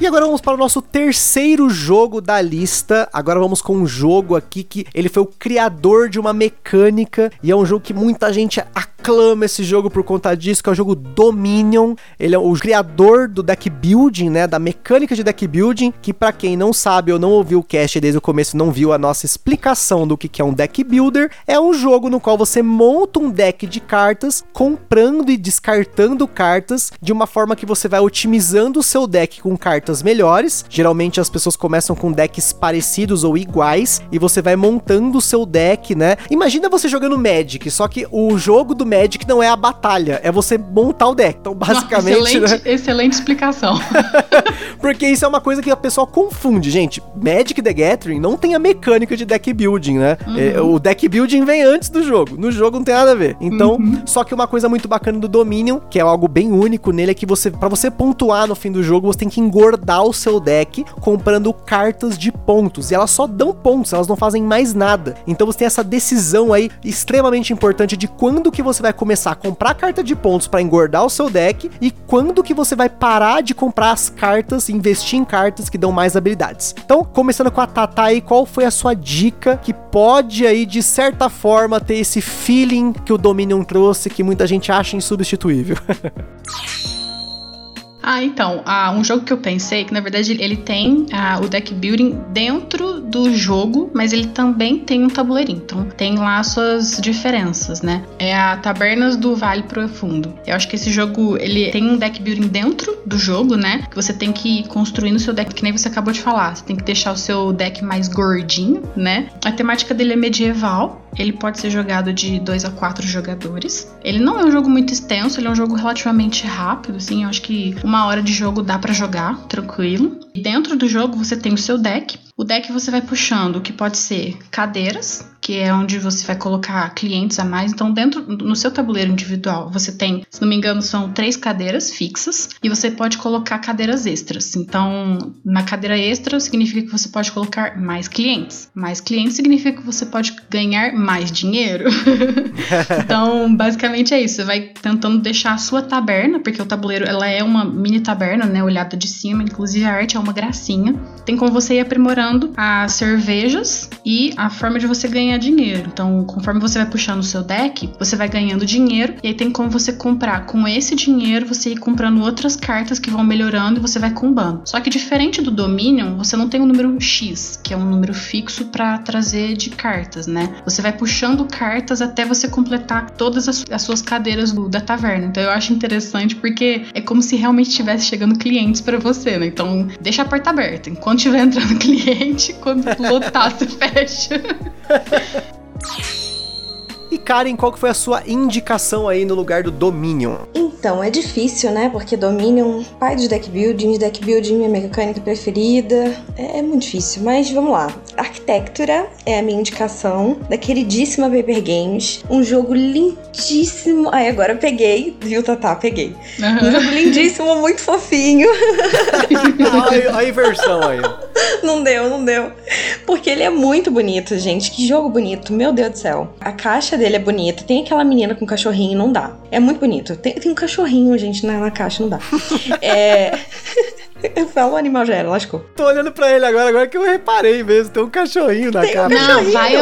E agora vamos para o nosso terceiro jogo da lista. Agora vamos com um jogo aqui que ele foi o criador de uma mecânica e é um jogo que muita gente acredita aclama esse jogo por conta disso, que é o jogo Dominion. Ele é o criador do deck building, né, da mecânica de deck building, que para quem não sabe ou não ouviu o cast desde o começo, não viu a nossa explicação do que é um deck builder, é um jogo no qual você monta um deck de cartas, comprando e descartando cartas de uma forma que você vai otimizando o seu deck com cartas melhores. Geralmente as pessoas começam com decks parecidos ou iguais e você vai montando o seu deck, né? Imagina você jogando Magic, só que o jogo do Magic não é a batalha, é você montar o deck. Então, basicamente. Nossa, excelente, né? excelente explicação. Porque isso é uma coisa que a pessoa confunde, gente. Magic the Gathering não tem a mecânica de deck building, né? Uhum. É, o deck building vem antes do jogo. No jogo não tem nada a ver. Então, uhum. só que uma coisa muito bacana do Dominion, que é algo bem único nele, é que você, para você pontuar no fim do jogo, você tem que engordar o seu deck comprando cartas de pontos. E elas só dão pontos, elas não fazem mais nada. Então você tem essa decisão aí extremamente importante de quando que você vai começar a comprar carta de pontos para engordar o seu deck e quando que você vai parar de comprar as cartas e investir em cartas que dão mais habilidades. Então, começando com a Tata aí, qual foi a sua dica que pode aí de certa forma ter esse feeling que o Dominion trouxe que muita gente acha insubstituível? Ah, então, ah, um jogo que eu pensei, que na verdade ele tem ah, o deck building dentro do jogo, mas ele também tem um tabuleirinho. Então tem lá suas diferenças, né? É a Tabernas do Vale Profundo. Eu acho que esse jogo, ele tem um deck building dentro do jogo, né? Que você tem que ir construindo o seu deck, que nem você acabou de falar. Você tem que deixar o seu deck mais gordinho, né? A temática dele é medieval, ele pode ser jogado de 2 a 4 jogadores. Ele não é um jogo muito extenso, ele é um jogo relativamente rápido, assim, eu acho que uma hora de jogo dá para jogar, tranquilo. E dentro do jogo você tem o seu deck. O deck você vai puxando, que pode ser cadeiras, que é onde você vai colocar clientes a mais. Então, dentro no seu tabuleiro individual, você tem, se não me engano, são três cadeiras fixas e você pode colocar cadeiras extras. Então, na cadeira extra significa que você pode colocar mais clientes. Mais clientes significa que você pode ganhar mais dinheiro. então, basicamente é isso. Você vai tentando deixar a sua taberna, porque o tabuleiro ela é uma mini taberna, né, olhada de cima. Inclusive a arte é uma gracinha. Tem como você ir aprimorando as cervejas e a forma de você ganhar dinheiro. Então, conforme você vai puxando o seu deck, você vai ganhando dinheiro e aí tem como você comprar com esse dinheiro, você ir comprando outras cartas que vão melhorando e você vai combando. Só que diferente do Dominion, você não tem um número X, que é um número fixo para trazer de cartas, né? Você vai puxando cartas até você completar todas as, as suas cadeiras do, da taverna. Então eu acho interessante porque é como se realmente estivesse chegando clientes para você, né? Então deixa a porta aberta. Enquanto estiver entrando cliente, quando lotar, você fecha. Karen, qual que foi a sua indicação aí no lugar do Dominion? Então, é difícil, né? Porque Dominion, pai de deck building, deck building minha mecânica preferida. É, é, muito difícil, mas vamos lá. Arquitectura é a minha indicação da queridíssima Paper Games. Um jogo lindíssimo. Ai, agora peguei, viu, Tatá? Peguei. Uhum. Um jogo lindíssimo, muito fofinho. a, a inversão aí. Não deu, não deu. Porque ele é muito bonito, gente. Que jogo bonito, meu Deus do céu. A caixa dele é bonita. Tem aquela menina com cachorrinho, não dá. É muito bonito. Tem, tem um cachorrinho, gente, na, na caixa, não dá. é. Eu falo o animal já era, lascou. Tô olhando pra ele agora, agora que eu reparei mesmo. Tem um cachorrinho na tem cara. Um não, vai,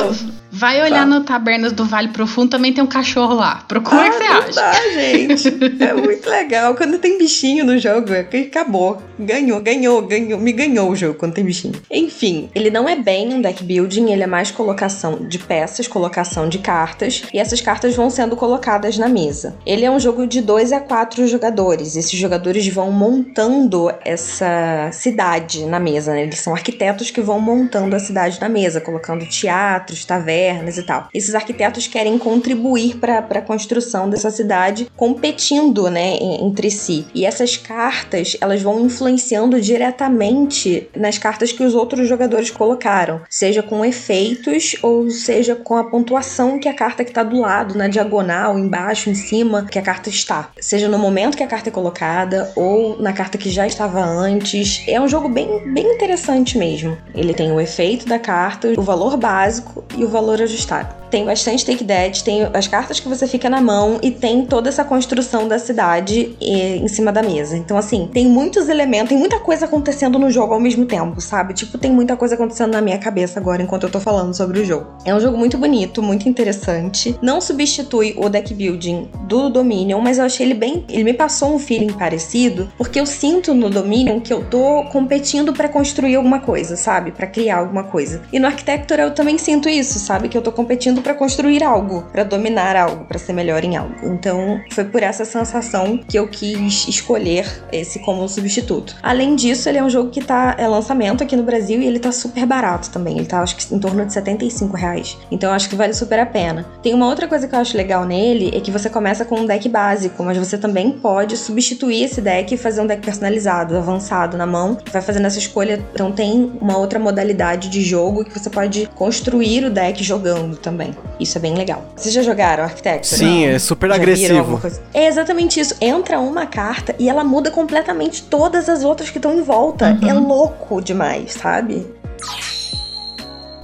vai olhar tá. no Tabernas do Vale Profundo, também tem um cachorro lá. Procura ah, que você acha. Tá, gente. É muito legal. Quando tem bichinho no jogo, é acabou. Ganhou, ganhou, ganhou. Me ganhou o jogo quando tem bichinho. Enfim, ele não é bem um deck building, ele é mais colocação de peças, colocação de cartas. E essas cartas vão sendo colocadas na mesa. Ele é um jogo de 2 a 4 jogadores. Esses jogadores vão montando essa essa cidade na mesa, né? Eles são arquitetos que vão montando a cidade na mesa, colocando teatros, tavernas e tal. Esses arquitetos querem contribuir para a construção dessa cidade, competindo, né, entre si. E essas cartas, elas vão influenciando diretamente nas cartas que os outros jogadores colocaram, seja com efeitos ou seja com a pontuação que a carta que está do lado, na diagonal, embaixo, em cima, que a carta está. Seja no momento que a carta é colocada ou na carta que já estava antes. É um jogo bem, bem interessante mesmo. Ele tem o efeito da carta, o valor básico e o valor valor ajustado. Tem bastante take dead, tem as cartas que você fica na mão e tem toda essa construção da cidade eh, em cima da mesa. Então, assim, tem muitos elementos, tem muita coisa acontecendo no jogo ao mesmo tempo, sabe? Tipo, tem muita coisa acontecendo na minha cabeça agora enquanto eu tô falando sobre o jogo. É um jogo muito bonito, muito interessante. Não substitui o deck building do Dominion, mas eu achei ele bem. Ele me passou um feeling parecido, porque eu sinto no Dominion que eu tô competindo para construir alguma coisa, sabe? para criar alguma coisa. E no Architecture eu também sinto isso, sabe? Que eu tô competindo para construir algo, para dominar algo, para ser melhor em algo. Então, foi por essa sensação que eu quis escolher esse como substituto. Além disso, ele é um jogo que tá é lançamento aqui no Brasil e ele tá super barato também. Ele tá acho que em torno de 75 reais. Então, acho que vale super a pena. Tem uma outra coisa que eu acho legal nele é que você começa com um deck básico, mas você também pode substituir esse deck e fazer um deck personalizado, avançado na mão. Vai fazendo essa escolha. Então, tem uma outra modalidade de jogo que você pode construir o deck jogando também. Isso é bem legal. Vocês já jogaram Architecture? Sim, é super já agressivo. É exatamente isso. Entra uma carta e ela muda completamente todas as outras que estão em volta. Uhum. É louco demais, sabe?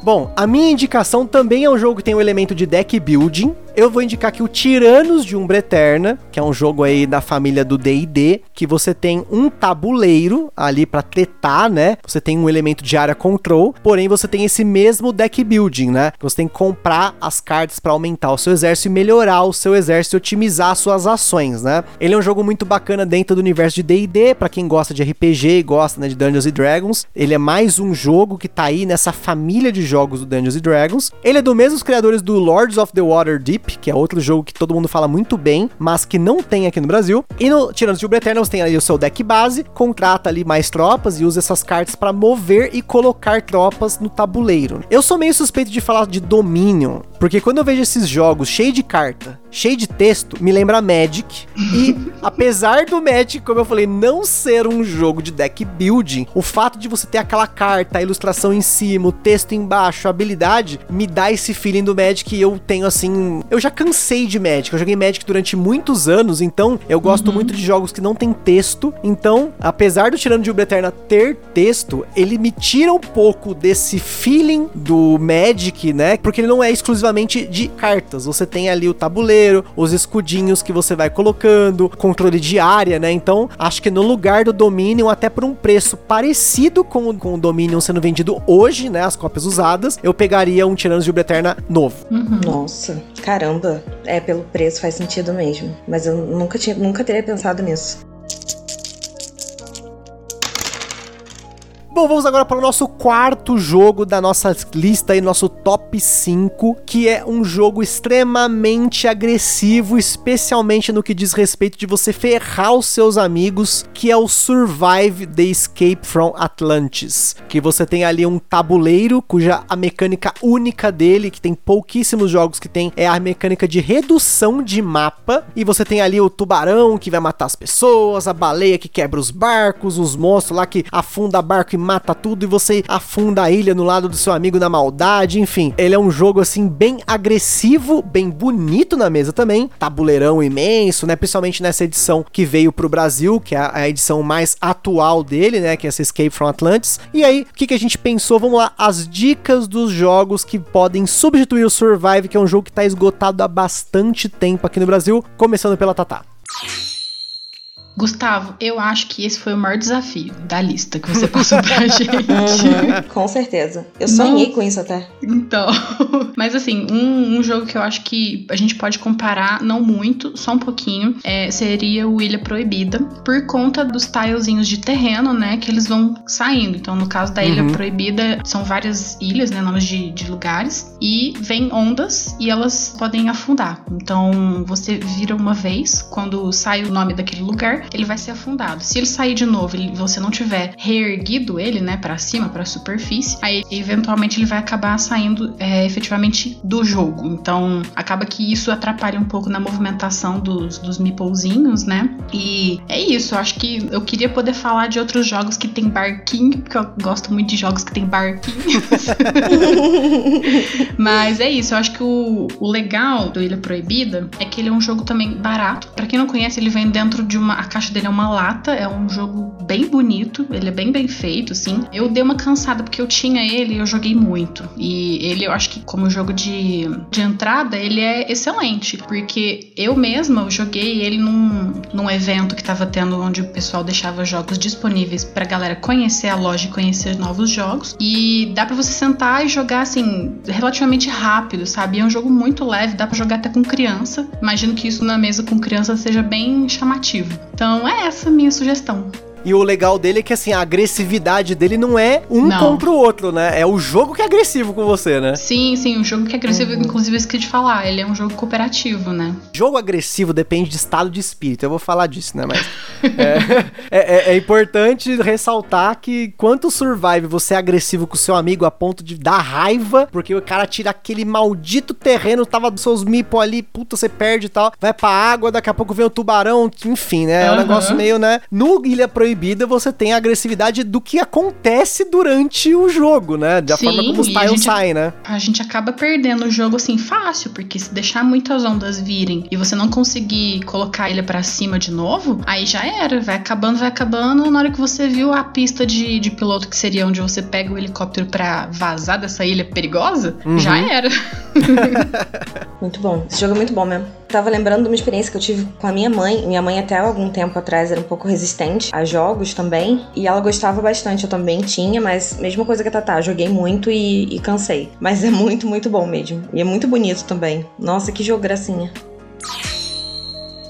Bom, a minha indicação também é um jogo que tem um elemento de deck building, eu vou indicar aqui o Tiranos de Umbra Eterna, que é um jogo aí da família do D&D, que você tem um tabuleiro ali para tretar, né? Você tem um elemento de área control, porém você tem esse mesmo deck building, né? Você tem que comprar as cartas para aumentar o seu exército e melhorar o seu exército e otimizar suas ações, né? Ele é um jogo muito bacana dentro do universo de D&D, para quem gosta de RPG e gosta né, de Dungeons and Dragons. Ele é mais um jogo que tá aí nessa família de jogos do Dungeons and Dragons. Ele é do mesmo criadores do Lords of the Waterdeep, que é outro jogo que todo mundo fala muito bem, mas que não tem aqui no Brasil. E no Tiranos de Uber Eternal você tem ali o seu deck base, contrata ali mais tropas e usa essas cartas para mover e colocar tropas no tabuleiro. Eu sou meio suspeito de falar de Dominion, porque quando eu vejo esses jogos cheios de carta, cheio de texto, me lembra Magic. E apesar do Magic, como eu falei, não ser um jogo de deck building, o fato de você ter aquela carta, a ilustração em cima, o texto embaixo, a habilidade, me dá esse feeling do Magic e eu tenho assim. Eu já cansei de Magic. Eu joguei Magic durante muitos anos, então eu gosto uhum. muito de jogos que não tem texto. Então, apesar do Tirando de Uber Eterna ter texto, ele me tira um pouco desse feeling do Magic, né? Porque ele não é exclusivamente de cartas. Você tem ali o tabuleiro tabuleiro, os escudinhos que você vai colocando, controle de área, né? Então, acho que no lugar do Dominion, até por um preço parecido com, com o Dominion sendo vendido hoje, né? As cópias usadas, eu pegaria um Tiranos de Eterna novo. Uhum. Nossa, caramba. É, pelo preço faz sentido mesmo. Mas eu nunca, tinha, nunca teria pensado nisso. Bom, vamos agora para o nosso quarto jogo da nossa lista e nosso top 5, que é um jogo extremamente agressivo, especialmente no que diz respeito de você ferrar os seus amigos, que é o Survive the Escape from Atlantis, que você tem ali um tabuleiro cuja a mecânica única dele, que tem pouquíssimos jogos que tem, é a mecânica de redução de mapa, e você tem ali o tubarão que vai matar as pessoas, a baleia que quebra os barcos, os monstros lá que afunda barco e mata tudo e você afunda a ilha no lado do seu amigo na maldade, enfim. Ele é um jogo assim bem agressivo, bem bonito na mesa também, tabuleirão imenso, né? Principalmente nessa edição que veio pro Brasil, que é a edição mais atual dele, né? Que é essa Escape from Atlantis. E aí, o que, que a gente pensou? Vamos lá, as dicas dos jogos que podem substituir o Survive, que é um jogo que tá esgotado há bastante tempo aqui no Brasil, começando pela Tatá. Gustavo, eu acho que esse foi o maior desafio da lista que você passou pra gente. Uhum, com certeza. Eu sonhei Não... com isso até. Então. Mas assim, um, um, jogo que eu acho que a gente pode comparar, não muito, só um pouquinho, é, seria o Ilha Proibida, por conta dos tilezinhos de terreno, né? Que eles vão saindo. Então, no caso da Ilha uhum. Proibida, são várias ilhas, né? Nomes de, de lugares. E vem ondas e elas podem afundar. Então, você vira uma vez, quando sai o nome daquele lugar, ele vai ser afundado. Se ele sair de novo e você não tiver reerguido ele, né, para cima, para a superfície, aí eventualmente ele vai acabar saindo é, efetivamente do jogo. Então acaba que isso atrapalha um pouco na movimentação dos, dos meeplezinhos, né? E é isso. Eu acho que eu queria poder falar de outros jogos que tem barquinho, porque eu gosto muito de jogos que tem barquinhos. Mas é isso. Eu acho que o, o legal do Ilha Proibida é que ele é um jogo também barato. Para quem não conhece, ele vem dentro de uma caixa dele é uma lata, é um jogo bem bonito, ele é bem bem feito, assim. Eu dei uma cansada porque eu tinha ele e eu joguei muito. E ele, eu acho que como jogo de, de entrada, ele é excelente, porque eu mesma eu joguei ele num, num evento que tava tendo onde o pessoal deixava jogos disponíveis pra galera conhecer a loja e conhecer novos jogos. E dá para você sentar e jogar assim relativamente rápido, sabe? É um jogo muito leve, dá para jogar até com criança. Imagino que isso na mesa com criança seja bem chamativo. Então é essa minha sugestão. E o legal dele é que, assim, a agressividade dele não é um Não. contra o outro, né? É o jogo que é agressivo com você, né? Sim, sim, um jogo que é agressivo, inclusive eu esqueci de falar, ele é um jogo cooperativo, né? Jogo agressivo depende de estado de espírito. Eu vou falar disso, né? Mas é, é- é- é importante ressaltar que quanto survive você é agressivo com o seu amigo a ponto de dar raiva, porque o cara tira aquele maldito terreno, tava dos seus mipos ali, puta, você perde e tal, vai pra água, daqui a pouco vem o tubarão, enfim, né? É um Aham. negócio meio, né? No Ilha Proibida você tem a agressividade do que acontece durante o jogo, né? Da Sim, forma como os a tiles gente- saem, né? A gente acaba perdendo o jogo assim fácil, porque se deixar muitas ondas virem e você não conseguir colocar ele pra cima de novo, aí já era, vai acabando, vai acabando. Na hora que você viu a pista de, de piloto, que seria onde você pega o helicóptero pra vazar dessa ilha perigosa, Uhum. já era. Muito bom. Esse jogo é muito bom mesmo. Tava lembrando de uma experiência que eu tive com a minha mãe. Minha mãe, até algum tempo atrás, era um pouco resistente a jogos também. E ela gostava bastante. Eu também tinha, mas mesma coisa que a Tatá. Joguei muito e, e cansei. Mas é muito, muito bom mesmo. E é muito bonito também. Nossa, que jogo gracinha.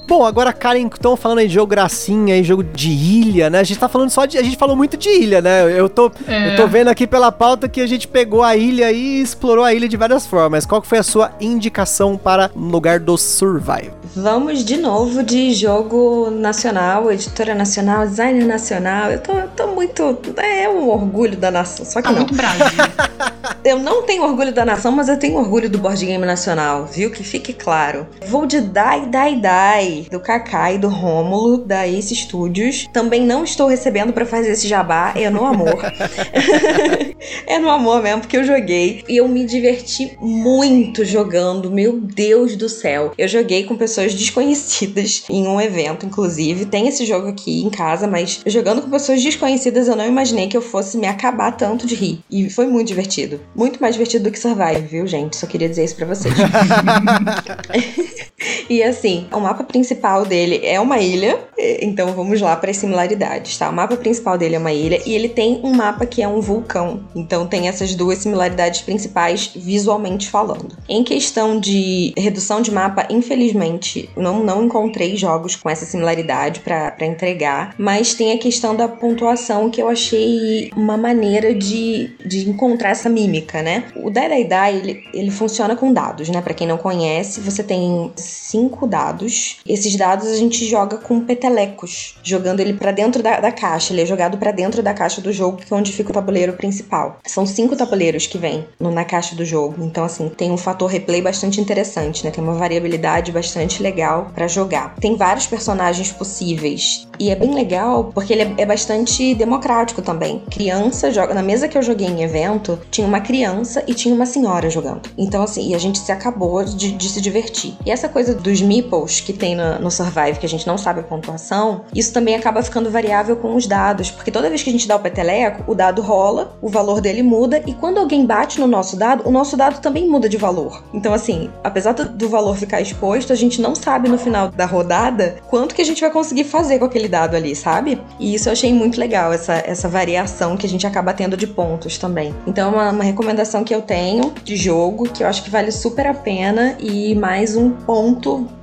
Bom, agora, Karen, então falando aí de jogo gracinha e jogo de ilha, né? A gente tá falando só de. A gente falou muito de ilha, né? Eu tô, É. eu tô vendo aqui pela pauta que a gente pegou a ilha e explorou a ilha de várias formas. Qual que foi a sua indicação para um lugar do Survive? Vamos de novo de jogo nacional, editora nacional, designer nacional. Eu tô, eu tô muito. É um orgulho da nação. Só que Tá não. muito Brasil. Eu não tenho orgulho da nação, mas eu tenho orgulho do board game nacional, viu? Que fique claro. Vou de Dai Dai Dai, do Kaká e do Rômulo, da Ace Studios. Também não estou recebendo pra fazer esse jabá, é no amor. é no amor mesmo, porque eu joguei. E eu me diverti muito jogando, meu Deus do céu. Eu joguei com pessoas desconhecidas em um evento, inclusive. Tem esse jogo aqui em casa, mas jogando com pessoas desconhecidas, eu não imaginei que eu fosse me acabar tanto de rir. E foi muito divertido. Muito mais divertido do que Survive, viu, gente? Só queria dizer isso pra vocês. E assim, o mapa principal dele é uma ilha, então vamos lá para as similaridades, tá? O mapa principal dele é uma ilha e ele tem um mapa que é um vulcão. Então tem essas duas similaridades principais visualmente falando. Em questão de redução de mapa, infelizmente, não, não encontrei jogos com essa similaridade para entregar, mas tem a questão da pontuação que eu achei uma maneira de, de encontrar essa mímica, né? O Dai Dai Dai, ele, ele funciona com dados, né? Para quem não conhece, você tem cinco dados. Esses dados a gente joga com petelecos, jogando ele pra dentro da, da caixa. Ele é jogado pra dentro da caixa do jogo, que é onde fica o tabuleiro principal. São cinco tabuleiros que vem no- na caixa do jogo. Então, assim, tem um fator replay bastante interessante, né? Tem uma variabilidade bastante legal pra jogar. Tem vários personagens possíveis. E é bem legal porque ele é, é bastante democrático também. Criança joga. Na mesa que eu joguei em evento, tinha uma criança e tinha uma senhora jogando. Então, assim, e a gente se acabou de, de se divertir. E essa coisa dos meeples que tem no, no Survive, que a gente não sabe a pontuação, isso também acaba ficando variável com os dados. Porque toda vez que a gente dá o peteleco, o dado rola, o valor dele muda, e quando alguém bate no nosso dado, o nosso dado também muda de valor. Então, assim, apesar do, do valor ficar exposto, a gente não sabe no final da rodada quanto que a gente vai conseguir fazer com aquele dado ali, sabe? E isso eu achei muito legal, essa, essa variação que a gente acaba tendo de pontos também. Então, é uma, uma recomendação que eu tenho de jogo, que eu acho que vale super a pena, e mais um ponto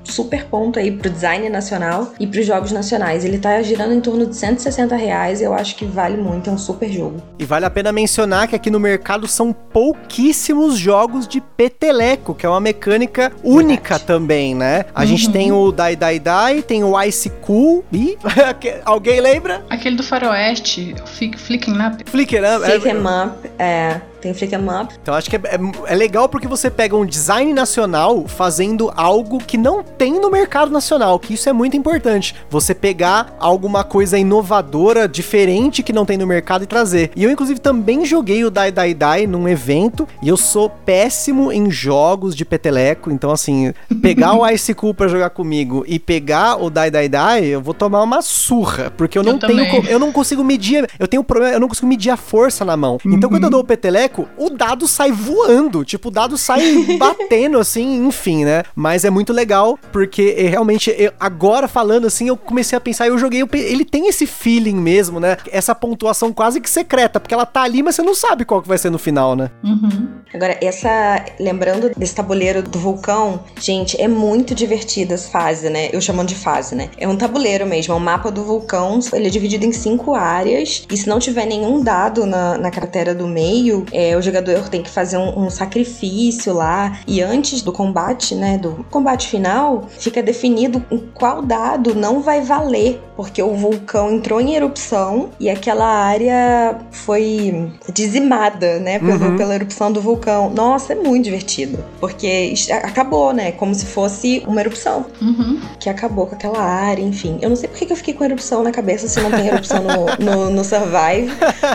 super ponto aí pro design nacional e pros jogos nacionais. Ele tá girando em torno de 160 reais, eu acho que vale muito, é um super jogo. E vale a pena mencionar que aqui no mercado são pouquíssimos jogos de peteleco, que é uma mecânica única também, né? A gente tem o Dai Dai Dai, tem o Ice Cool e alguém lembra? Aquele do faroeste, o Flick- Flicking Up. Flicker, né? Flick É- 'em Up, é, tem 'em Up. Então acho que é, é- é legal porque você pega um design nacional fazendo algo que não tem no mercado nacional, que isso é muito importante. Você pegar alguma coisa inovadora, diferente que não tem no mercado e trazer. E eu, inclusive, também joguei o Dai Dai Dai num evento e eu sou péssimo em jogos de peteleco. Então, assim, pegar o Ice Cool pra jogar comigo e pegar o Dai Dai Dai, eu vou tomar uma surra, porque eu não Eu tenho. também. Eu não consigo medir. Eu tenho um problema, eu não consigo medir a força na mão. Então, quando eu dou o peteleco, o dado sai voando. Tipo, o dado sai batendo, assim, enfim, né? Mas é muito legal, porque é, realmente, eu- agora falando assim, eu comecei a pensar, eu joguei, ele tem esse feeling mesmo, né? Essa pontuação quase que secreta, porque ela tá ali, mas você não sabe qual que vai ser no final, né? Uhum. Agora, essa. Lembrando desse tabuleiro do vulcão, gente, é muito divertida essa fase, né? Eu chamando de fase, né? É um tabuleiro mesmo, é um mapa do vulcão. Ele é dividido em cinco áreas. E se não tiver nenhum dado na, na cratera do meio, é, o jogador tem que fazer um, um sacrifício lá. E antes do combate, né? Do combate final, fica definido qual dado não vai valer. Porque o vulcão entrou em erupção e aquela área foi dizimada, né? Pelo, Uhum. pela erupção do vulcão. Nossa, é muito divertido. Porque acabou, né? Como se fosse uma erupção Uhum. que acabou com aquela área, enfim. Eu não sei porque que eu fiquei com erupção na cabeça se não tem erupção no, no, no Survive,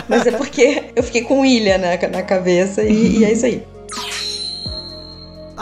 mas é porque eu fiquei com ilha na, na cabeça e, e é isso aí.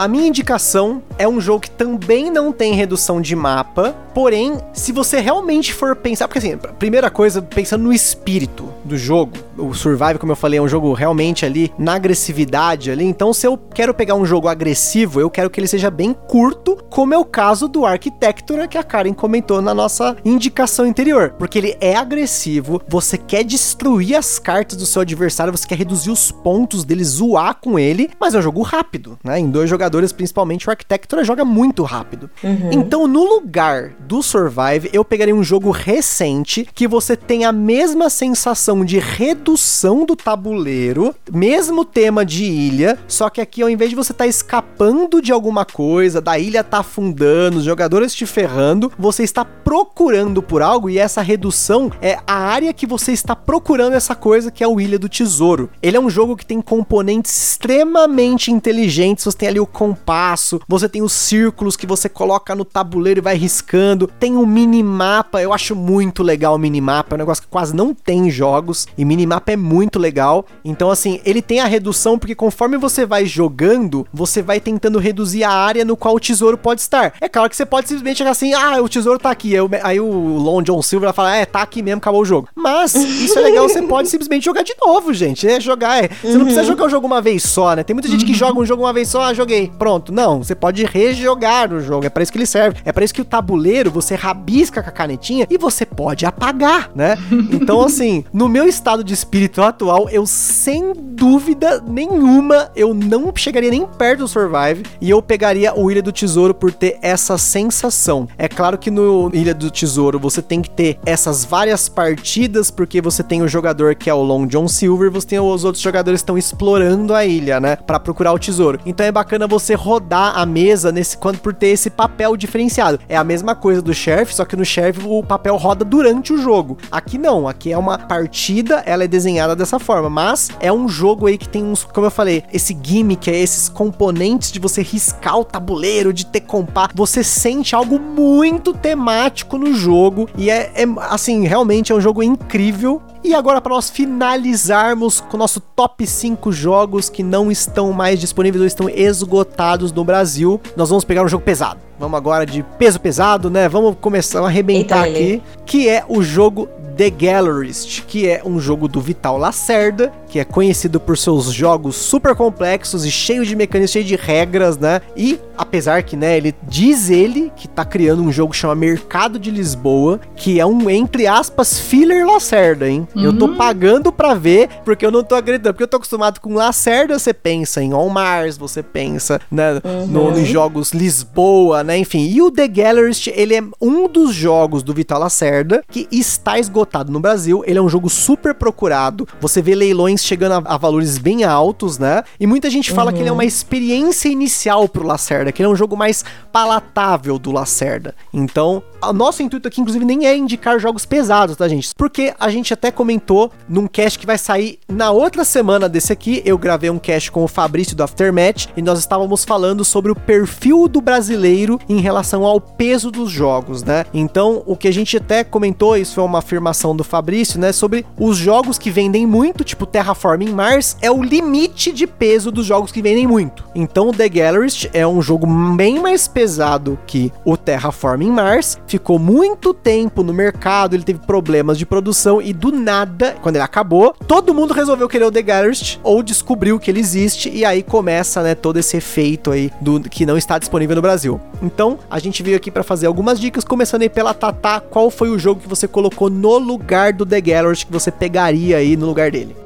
A minha indicação é um jogo que também não tem redução de mapa, porém, se você realmente for pensar, porque assim, primeira coisa, pensando no espírito do jogo, o Survive, como eu falei, é um jogo realmente ali na agressividade ali, então se eu quero pegar um jogo agressivo, eu quero que ele seja bem curto, como é o caso do Architectura que a Karen comentou na nossa indicação anterior, porque ele é agressivo, você quer destruir as cartas do seu adversário, você quer reduzir os pontos dele, zoar com ele, mas é um jogo rápido, né? Em dois jogadores, principalmente o Architectura joga muito rápido. Então, no lugar do Survive, eu pegaria um jogo recente que você tem a mesma sensação de redução do tabuleiro, mesmo tema de ilha, só que aqui ao invés de você estar escapando de alguma coisa, da ilha tá afundando, os jogadores te ferrando, você está procurando por algo e essa redução é a área que você está procurando essa coisa que é o Ilha do Tesouro. Ele é um jogo que tem componentes extremamente inteligentes, você tem ali o compasso, você tem os círculos que você coloca no tabuleiro e vai riscando, tem um minimapa, eu acho muito legal o minimapa, é um negócio que quase não tem em jogos, e minimapa é muito legal. Então assim, ele tem a redução porque conforme você vai jogando, você vai tentando reduzir a área no qual o tesouro pode estar. É claro que você pode simplesmente chegar assim, ah, o tesouro tá aqui, aí o, aí o Lon John Silver vai falar, é, tá aqui mesmo, acabou o jogo. Mas, isso é legal, você pode simplesmente jogar de novo, gente, é jogar, é. Você não precisa jogar o jogo uma vez só, né? Tem muita gente que joga um jogo uma vez só, ah, joguei, pronto. Não, você pode rejogar o jogo, é pra isso que ele serve. É pra isso que o tabuleiro, você rabisca com a canetinha e você pode apagar, né? Então, assim, no meu estado de espírito atual, eu sem dúvida nenhuma, eu não chegaria nem perto do Survive e eu pegaria o Ilha do Tesouro por ter essa sensação. É claro que no Ilha do Tesouro você tem que ter essas várias partidas, porque você tem o jogador que é o Long John Silver, você tem os outros jogadores que estão explorando a ilha, né, Pra procurar o tesouro. Então é bacana você rodar a mesa nesse quando por ter esse papel diferenciado. É a mesma coisa do Sheriff, só que no Sheriff o papel roda durante o jogo. Aqui não, aqui é uma partida, ela é desenhada dessa forma, mas é um jogo aí que tem uns, como eu falei, esse gimmick, é esses componentes de você riscar o tabuleiro, de ter compar, você sente algo muito temático no jogo e é, é assim, realmente é um jogo incrível. E agora, para nós finalizarmos com o nosso top 5 jogos que não estão mais disponíveis ou estão esgotados no Brasil, nós vamos pegar um jogo pesado. Vamos agora de peso pesado, né? Vamos começar a arrebentar Eita, aqui, que é o jogo The Gallerist, que é um jogo do Vital Lacerda, que é conhecido por seus jogos super complexos e cheios de mecanismos, cheios de regras, né? E apesar que, né, ele diz ele que tá criando um jogo que chama Mercado de Lisboa, que é um entre aspas filler Lacerda, hein? Eu tô pagando pra ver, porque eu não tô acreditando, porque eu tô acostumado com Lacerda, você pensa em On Mars, você pensa, né, no, nos jogos Lisboa, né, enfim. E o The Gallerist, ele é um dos jogos do Vital Lacerda que está esgotado no Brasil. Ele é um jogo super procurado. Você vê leilões chegando a, a valores bem altos, né? E muita gente fala que ele é uma experiência inicial pro Lacerda, que ele é um jogo mais palatável do Lacerda. Então, o nosso intuito aqui, inclusive, nem é indicar jogos pesados, tá, gente? Porque a gente até comentou num cast que vai sair na outra semana desse aqui. Eu gravei um cast com o Fabrício do Aftermatch e nós estávamos falando sobre o perfil do brasileiro em relação ao peso dos jogos, né? Então, o que a gente até comentou, isso foi uma afirmação do Fabrício, né, sobre os jogos que vendem muito, tipo Terraforming Mars, é o limite de peso dos jogos que vendem muito. Então, o The Gallerist é um jogo bem mais pesado que o Terraforming Mars, ficou muito tempo no mercado, ele teve problemas de produção e do nada, quando ele acabou, todo mundo resolveu querer o The Gallerist ou descobriu que ele existe e aí começa, né, todo esse efeito aí do que não está disponível no Brasil. Então, a gente veio aqui para fazer algumas dicas, começando aí pela Tatá, qual foi o jogo que você colocou no lugar do The Gallerist que você pegaria aí no lugar dele?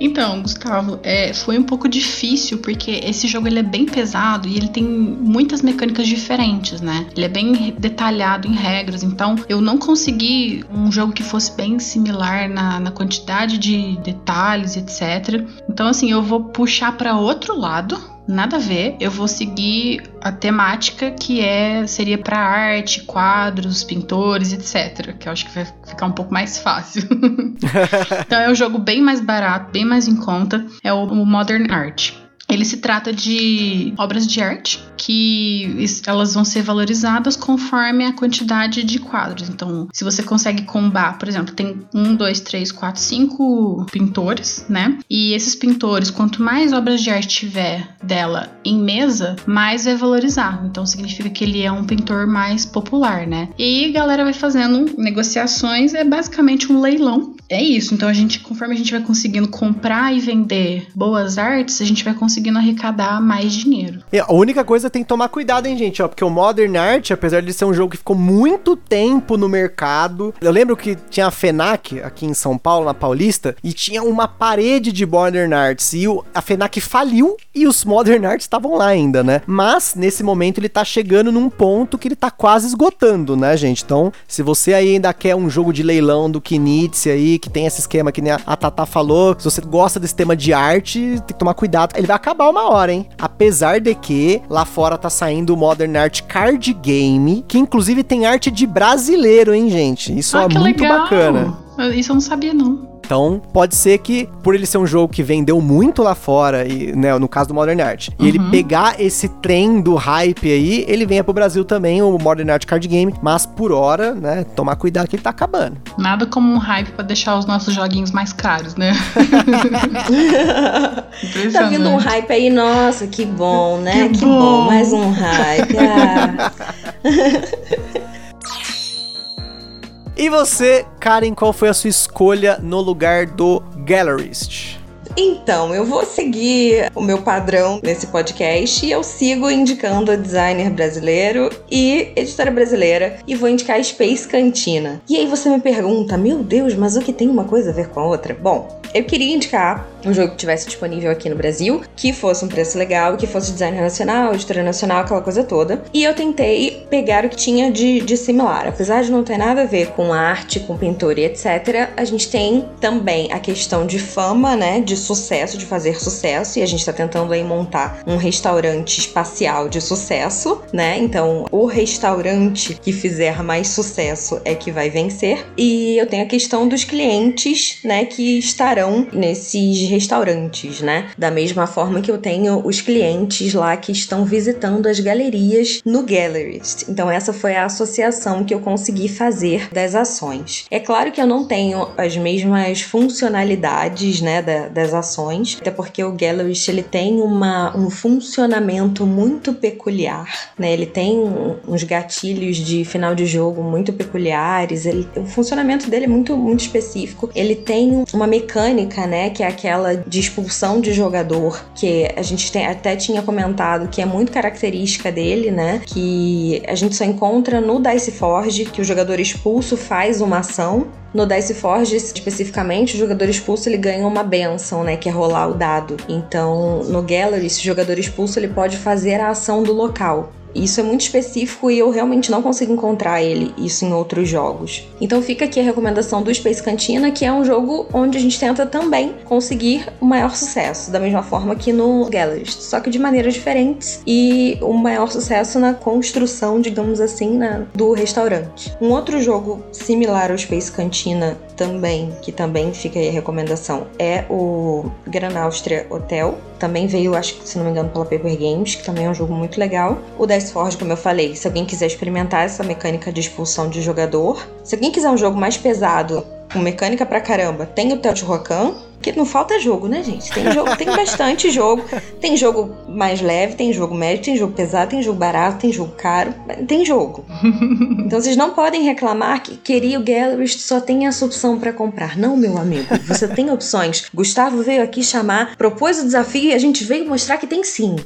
Então, Gustavo, é, foi um pouco difícil porque esse jogo ele é bem pesado e ele tem muitas mecânicas diferentes, né? Ele é bem detalhado em regras, então eu não consegui um jogo que fosse bem similar na, na quantidade de detalhes, etc. Então, assim, eu vou puxar para outro lado nada a ver. Eu vou seguir a temática que é seria para arte, quadros, pintores, etc. Que eu acho que vai ficar um pouco mais fácil. então é um jogo bem mais barato, bem mais em conta. É o Modern Art. Ele se trata de obras de arte que elas vão ser valorizadas conforme a quantidade de quadros. Então, se você consegue combar, por exemplo, tem um, dois, três, quatro, cinco pintores, né? E esses pintores, quanto mais obras de arte tiver dela em mesa, mais vai valorizar. Então, significa que ele é um pintor mais popular, né? E a galera vai fazendo negociações, é basicamente um leilão. É isso. Então, a gente, conforme a gente vai conseguindo comprar e vender boas artes, a gente vai conseguindo arrecadar mais dinheiro. A única coisa tem que tomar cuidado, hein, gente, ó, porque o Modern Art, apesar de ser um jogo que ficou muito tempo no mercado, eu lembro que tinha a FENAC aqui em São Paulo, na Paulista, e tinha uma parede de Modern Arts, e o, a FENAC faliu e os Modern Arts estavam lá ainda, né? Mas, nesse momento, ele tá chegando num ponto que ele tá quase esgotando, né, gente? Então, se você ainda quer um jogo de leilão do Kinitz aí, que tem esse esquema que nem a Tata falou, se você gosta desse tema de arte, tem que tomar cuidado, ele vai acabar acabar uma hora, hein? Apesar de que lá fora tá saindo o Modern Art Card Game, que inclusive tem arte de brasileiro, hein, gente? Isso ah, é muito legal. bacana. Isso eu não sabia, não. Então, pode ser que, por ele ser um jogo que vendeu muito lá fora, e, né, no caso do Modern Art, uhum. e ele uhum. pegar esse trem do hype aí, ele venha pro Brasil também, o Modern Art Card Game, mas por hora, né, tomar cuidado que ele tá acabando. Nada como um hype para deixar os nossos joguinhos mais caros, né? tá vindo um hype aí, nossa, que bom, né? Que, que bom. bom. mais um hype. Ah. E você, Karen, qual foi a sua escolha no lugar do Gallerist? Então, eu vou seguir o meu padrão nesse podcast e eu sigo indicando designer brasileiro e editora brasileira e vou indicar Space Cantina. E aí você me pergunta, meu Deus, mas o que tem uma coisa a ver com a outra? Bom, eu queria indicar um jogo que tivesse disponível aqui no Brasil, que fosse um preço legal, que fosse design nacional, editora nacional, aquela coisa toda. E eu tentei pegar o que tinha de, de similar. Apesar de não ter nada a ver com arte, com pintura e etc., a gente tem também a questão de fama, né? De sucesso, de fazer sucesso. E a gente tá tentando aí montar um restaurante espacial de sucesso, né? Então, o restaurante que fizer mais sucesso é que vai vencer. E eu tenho a questão dos clientes, né? Que estarão estarão nesses restaurantes, né? Da mesma forma que eu tenho os clientes lá que estão visitando as galerias no Gallerist. Então essa foi a associação que eu consegui fazer das ações. É claro que eu não tenho as mesmas funcionalidades, né, da, das ações, até porque o Gallerist ele tem uma, um funcionamento muito peculiar, né? Ele tem uns gatilhos de final de jogo muito peculiares. Ele, o funcionamento dele é muito muito específico. Ele tem uma mecânica mecânica, né, que é aquela de expulsão de jogador, que a gente tem, até tinha comentado que é muito característica dele, né, que a gente só encontra no Dice Forge, que o jogador expulso faz uma ação no Dice Forge, especificamente, o jogador expulso ele ganha uma benção, né, que é rolar o dado. Então, no Gallery, esse jogador expulso ele pode fazer a ação do local. Isso é muito específico e eu realmente não consigo encontrar ele, isso em outros jogos. Então fica aqui a recomendação do Space Cantina, que é um jogo onde a gente tenta também conseguir o maior sucesso, da mesma forma que no Gallerist, só que de maneiras diferentes e o maior sucesso na construção, digamos assim, do restaurante. Um outro jogo similar ao Space Cantina também, que também fica aí a recomendação, é o Gran Austria Hotel, também veio, acho que se não me engano, pela Paper Games, que também é um jogo muito legal. O Dice Forge, como eu falei, se alguém quiser experimentar essa mecânica de expulsão de jogador. Se alguém quiser um jogo mais pesado, com mecânica pra caramba, tem o Teotihuacan, que não falta jogo, né, gente? Tem jogo, tem bastante jogo. Tem jogo mais leve, tem jogo médio, tem jogo pesado, tem jogo barato, tem jogo caro, tem jogo. Então vocês não podem reclamar que queria o Gallerist só tem essa opção para comprar. Não, meu amigo, você tem opções. Gustavo veio aqui chamar, propôs o desafio e a gente veio mostrar que tem sim.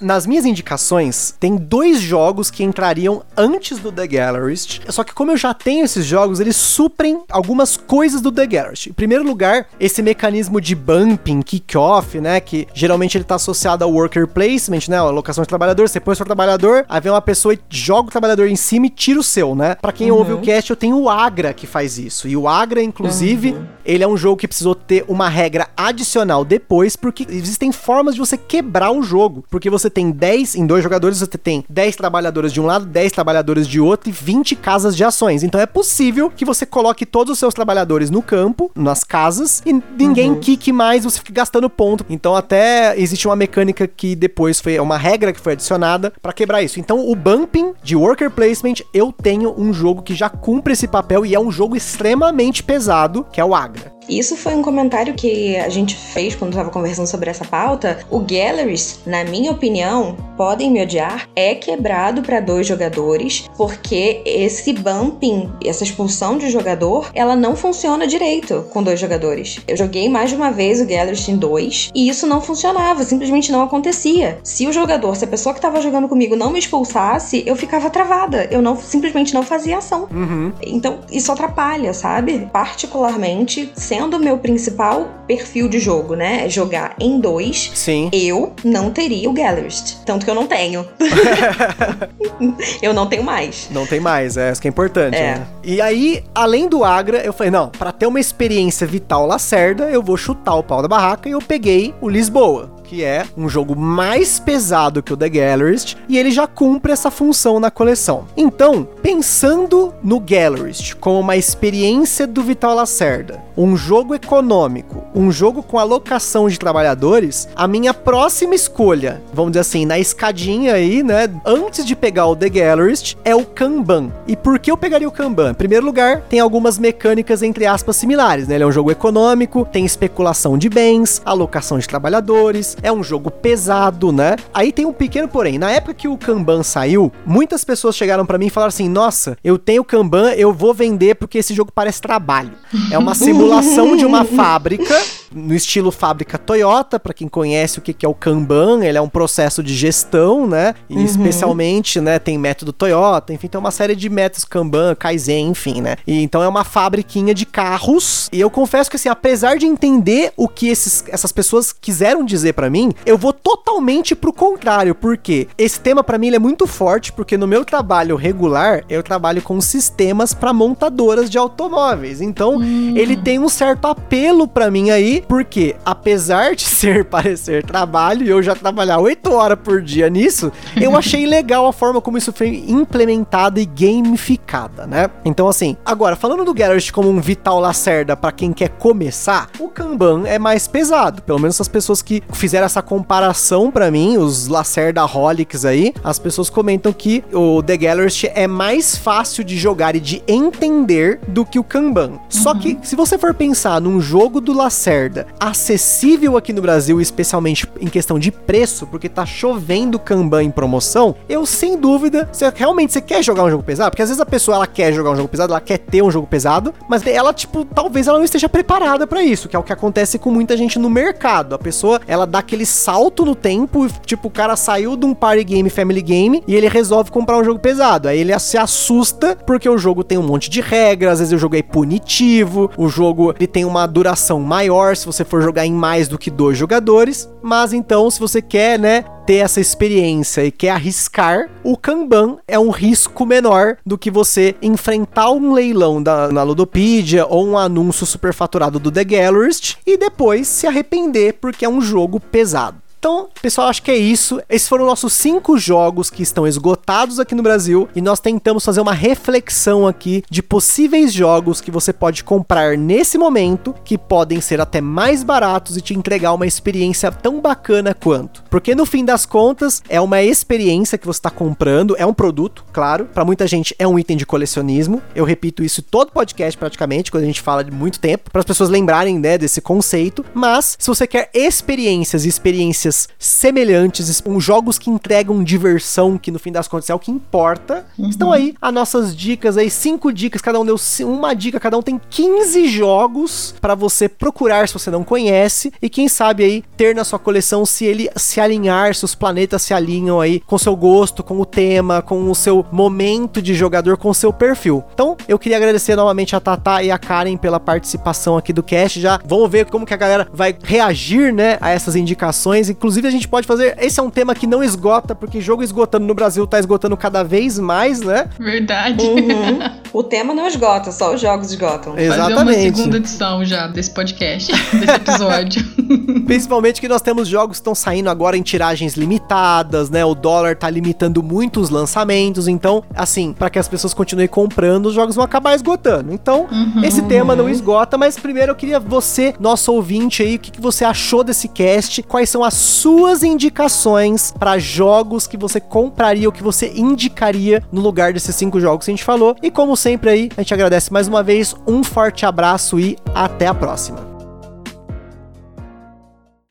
Nas minhas indicações, tem dois jogos que entrariam antes do The Gallerist. Só que como eu já tenho esses jogos, eles suprem algumas coisas do The Gallerist. Em primeiro lugar, esse mecanismo de bumping, kick-off, né? Que geralmente ele tá associado ao worker placement, né? A alocação de trabalhador. Você põe o seu trabalhador, aí vem uma pessoa e joga o trabalhador em cima e tira o seu, né? Pra quem uhum. ouve o cast, eu tenho o Agra que faz isso. E o Agra, inclusive, uhum. ele é um jogo que precisou ter uma regra adicional depois, porque existem formas de você quebrar o jogo. Porque você tem 10, em dois jogadores você tem 10 trabalhadores de um lado, 10 trabalhadores de outro e 20 casas de ações. Então é possível que você coloque todos os seus trabalhadores no campo, nas casas, e ninguém uhum. quique mais, você fique gastando ponto. Então até existe uma mecânica que depois foi uma regra que foi adicionada para quebrar isso. Então o bumping de worker placement, eu tenho um jogo que já cumpre esse papel e é um jogo extremamente pesado, que é o Agra. Isso foi um comentário que a gente fez quando estava conversando sobre essa pauta. O Galleries, na minha opinião, podem me odiar, é quebrado para dois jogadores, porque esse bumping, essa expulsão de jogador, ela não funciona direito com dois jogadores. Eu joguei mais de uma vez o Galleries em dois e isso não funcionava, simplesmente não acontecia. Se o jogador, se a pessoa que estava jogando comigo não me expulsasse, eu ficava travada. Eu não simplesmente não fazia ação. Uhum. Então isso atrapalha, sabe? Particularmente sendo sendo o meu principal perfil de jogo, né? Jogar em dois, Sim. eu não teria o Gallerist. Tanto que eu não tenho. eu não tenho mais. Não tem mais, é isso que é importante. É. Né? E aí, além do Agra, eu falei: não, para ter uma experiência vital Lacerda, eu vou chutar o pau da barraca e eu peguei o Lisboa que é um jogo mais pesado que o The Gallerist, e ele já cumpre essa função na coleção. Então, pensando no Gallerist como uma experiência do Vital Lacerda, um jogo econômico, um jogo com alocação de trabalhadores, a minha próxima escolha, vamos dizer assim, na escadinha aí, né, antes de pegar o The Gallerist, é o Kanban. E por que eu pegaria o Kanban? Em primeiro lugar, tem algumas mecânicas entre aspas similares, né? Ele é um jogo econômico, tem especulação de bens, alocação de trabalhadores, é um jogo pesado, né? Aí tem um pequeno porém. Na época que o Kanban saiu, muitas pessoas chegaram para mim e falaram assim: "Nossa, eu tenho Kanban, eu vou vender porque esse jogo parece trabalho". É uma simulação de uma fábrica no estilo fábrica Toyota, para quem conhece o que, que é o Kanban, ele é um processo de gestão, né? E uhum. especialmente, né, tem método Toyota, enfim, tem uma série de métodos Kanban, Kaizen, enfim, né? E então é uma fabriquinha de carros. E eu confesso que assim, apesar de entender o que esses, essas pessoas quiseram dizer para mim, eu vou totalmente pro contrário, porque esse tema para mim é muito forte, porque no meu trabalho regular, eu trabalho com sistemas para montadoras de automóveis. Então, uhum. ele tem um certo apelo para mim aí porque apesar de ser parecer trabalho e eu já trabalhar 8 horas por dia nisso, eu achei legal a forma como isso foi implementado e gamificada, né? Então assim, agora falando do Garrett como um Vital Lacerda para quem quer começar, o Kanban é mais pesado, pelo menos as pessoas que fizeram essa comparação para mim, os Lacerda Holics aí, as pessoas comentam que o The Gallerist é mais fácil de jogar e de entender do que o Kanban. Uhum. Só que se você for pensar num jogo do Lacerda acessível aqui no Brasil, especialmente em questão de preço, porque tá chovendo Kanban em promoção, eu sem dúvida, se realmente você quer jogar um jogo pesado, porque às vezes a pessoa ela quer jogar um jogo pesado, ela quer ter um jogo pesado, mas ela tipo, talvez ela não esteja preparada para isso, que é o que acontece com muita gente no mercado. A pessoa, ela dá aquele salto no tempo, tipo, o cara saiu de um party game, family game, e ele resolve comprar um jogo pesado. Aí ele se assusta porque o jogo tem um monte de regras, às vezes o jogo é punitivo, o jogo ele tem uma duração maior, se você for jogar em mais do que dois jogadores. Mas então, se você quer, né, ter essa experiência e quer arriscar, o Kanban é um risco menor do que você enfrentar um leilão da, na Ludopedia ou um anúncio superfaturado do The Gallerist e depois se arrepender porque é um jogo pesado. Então, pessoal, acho que é isso. Esses foram nossos cinco jogos que estão esgotados aqui no Brasil e nós tentamos fazer uma reflexão aqui de possíveis jogos que você pode comprar nesse momento que podem ser até mais baratos e te entregar uma experiência tão bacana quanto. Porque no fim das contas, é uma experiência que você está comprando, é um produto, claro. Para muita gente é um item de colecionismo. Eu repito isso todo podcast praticamente, quando a gente fala de muito tempo, para as pessoas lembrarem, né, desse conceito. Mas se você quer experiências e experiências semelhantes, um jogos que entregam diversão, que no fim das contas é o que importa, uhum. estão aí as nossas dicas aí, cinco dicas, cada um deu uma dica, cada um tem 15 jogos para você procurar se você não conhece e quem sabe aí ter na sua coleção se ele se alinhar, se os planetas se alinham aí com seu gosto, com o tema, com o seu momento de jogador, com o seu perfil. Então, eu queria agradecer novamente a Tata e a Karen pela participação aqui do cast. Já vamos ver como que a galera vai reagir, né, a essas indicações. Inclusive, a gente pode fazer. Esse é um tema que não esgota, porque jogo esgotando no Brasil tá esgotando cada vez mais, né? Verdade. Uhum. o tema não esgota, só os jogos esgotam. Exatamente. Fazer uma segunda edição já desse podcast, desse episódio. Principalmente que nós temos jogos que estão saindo agora em tiragens limitadas, né? O dólar tá limitando muito os lançamentos, então, assim, para que as pessoas continuem comprando, os jogos vão acabar esgotando. Então, uhum, esse tema não esgota, mas primeiro eu queria você, nosso ouvinte aí, o que, que você achou desse cast? Quais são as suas indicações para jogos que você compraria ou que você indicaria no lugar desses cinco jogos que a gente falou? E como sempre aí, a gente agradece mais uma vez, um forte abraço e até a próxima.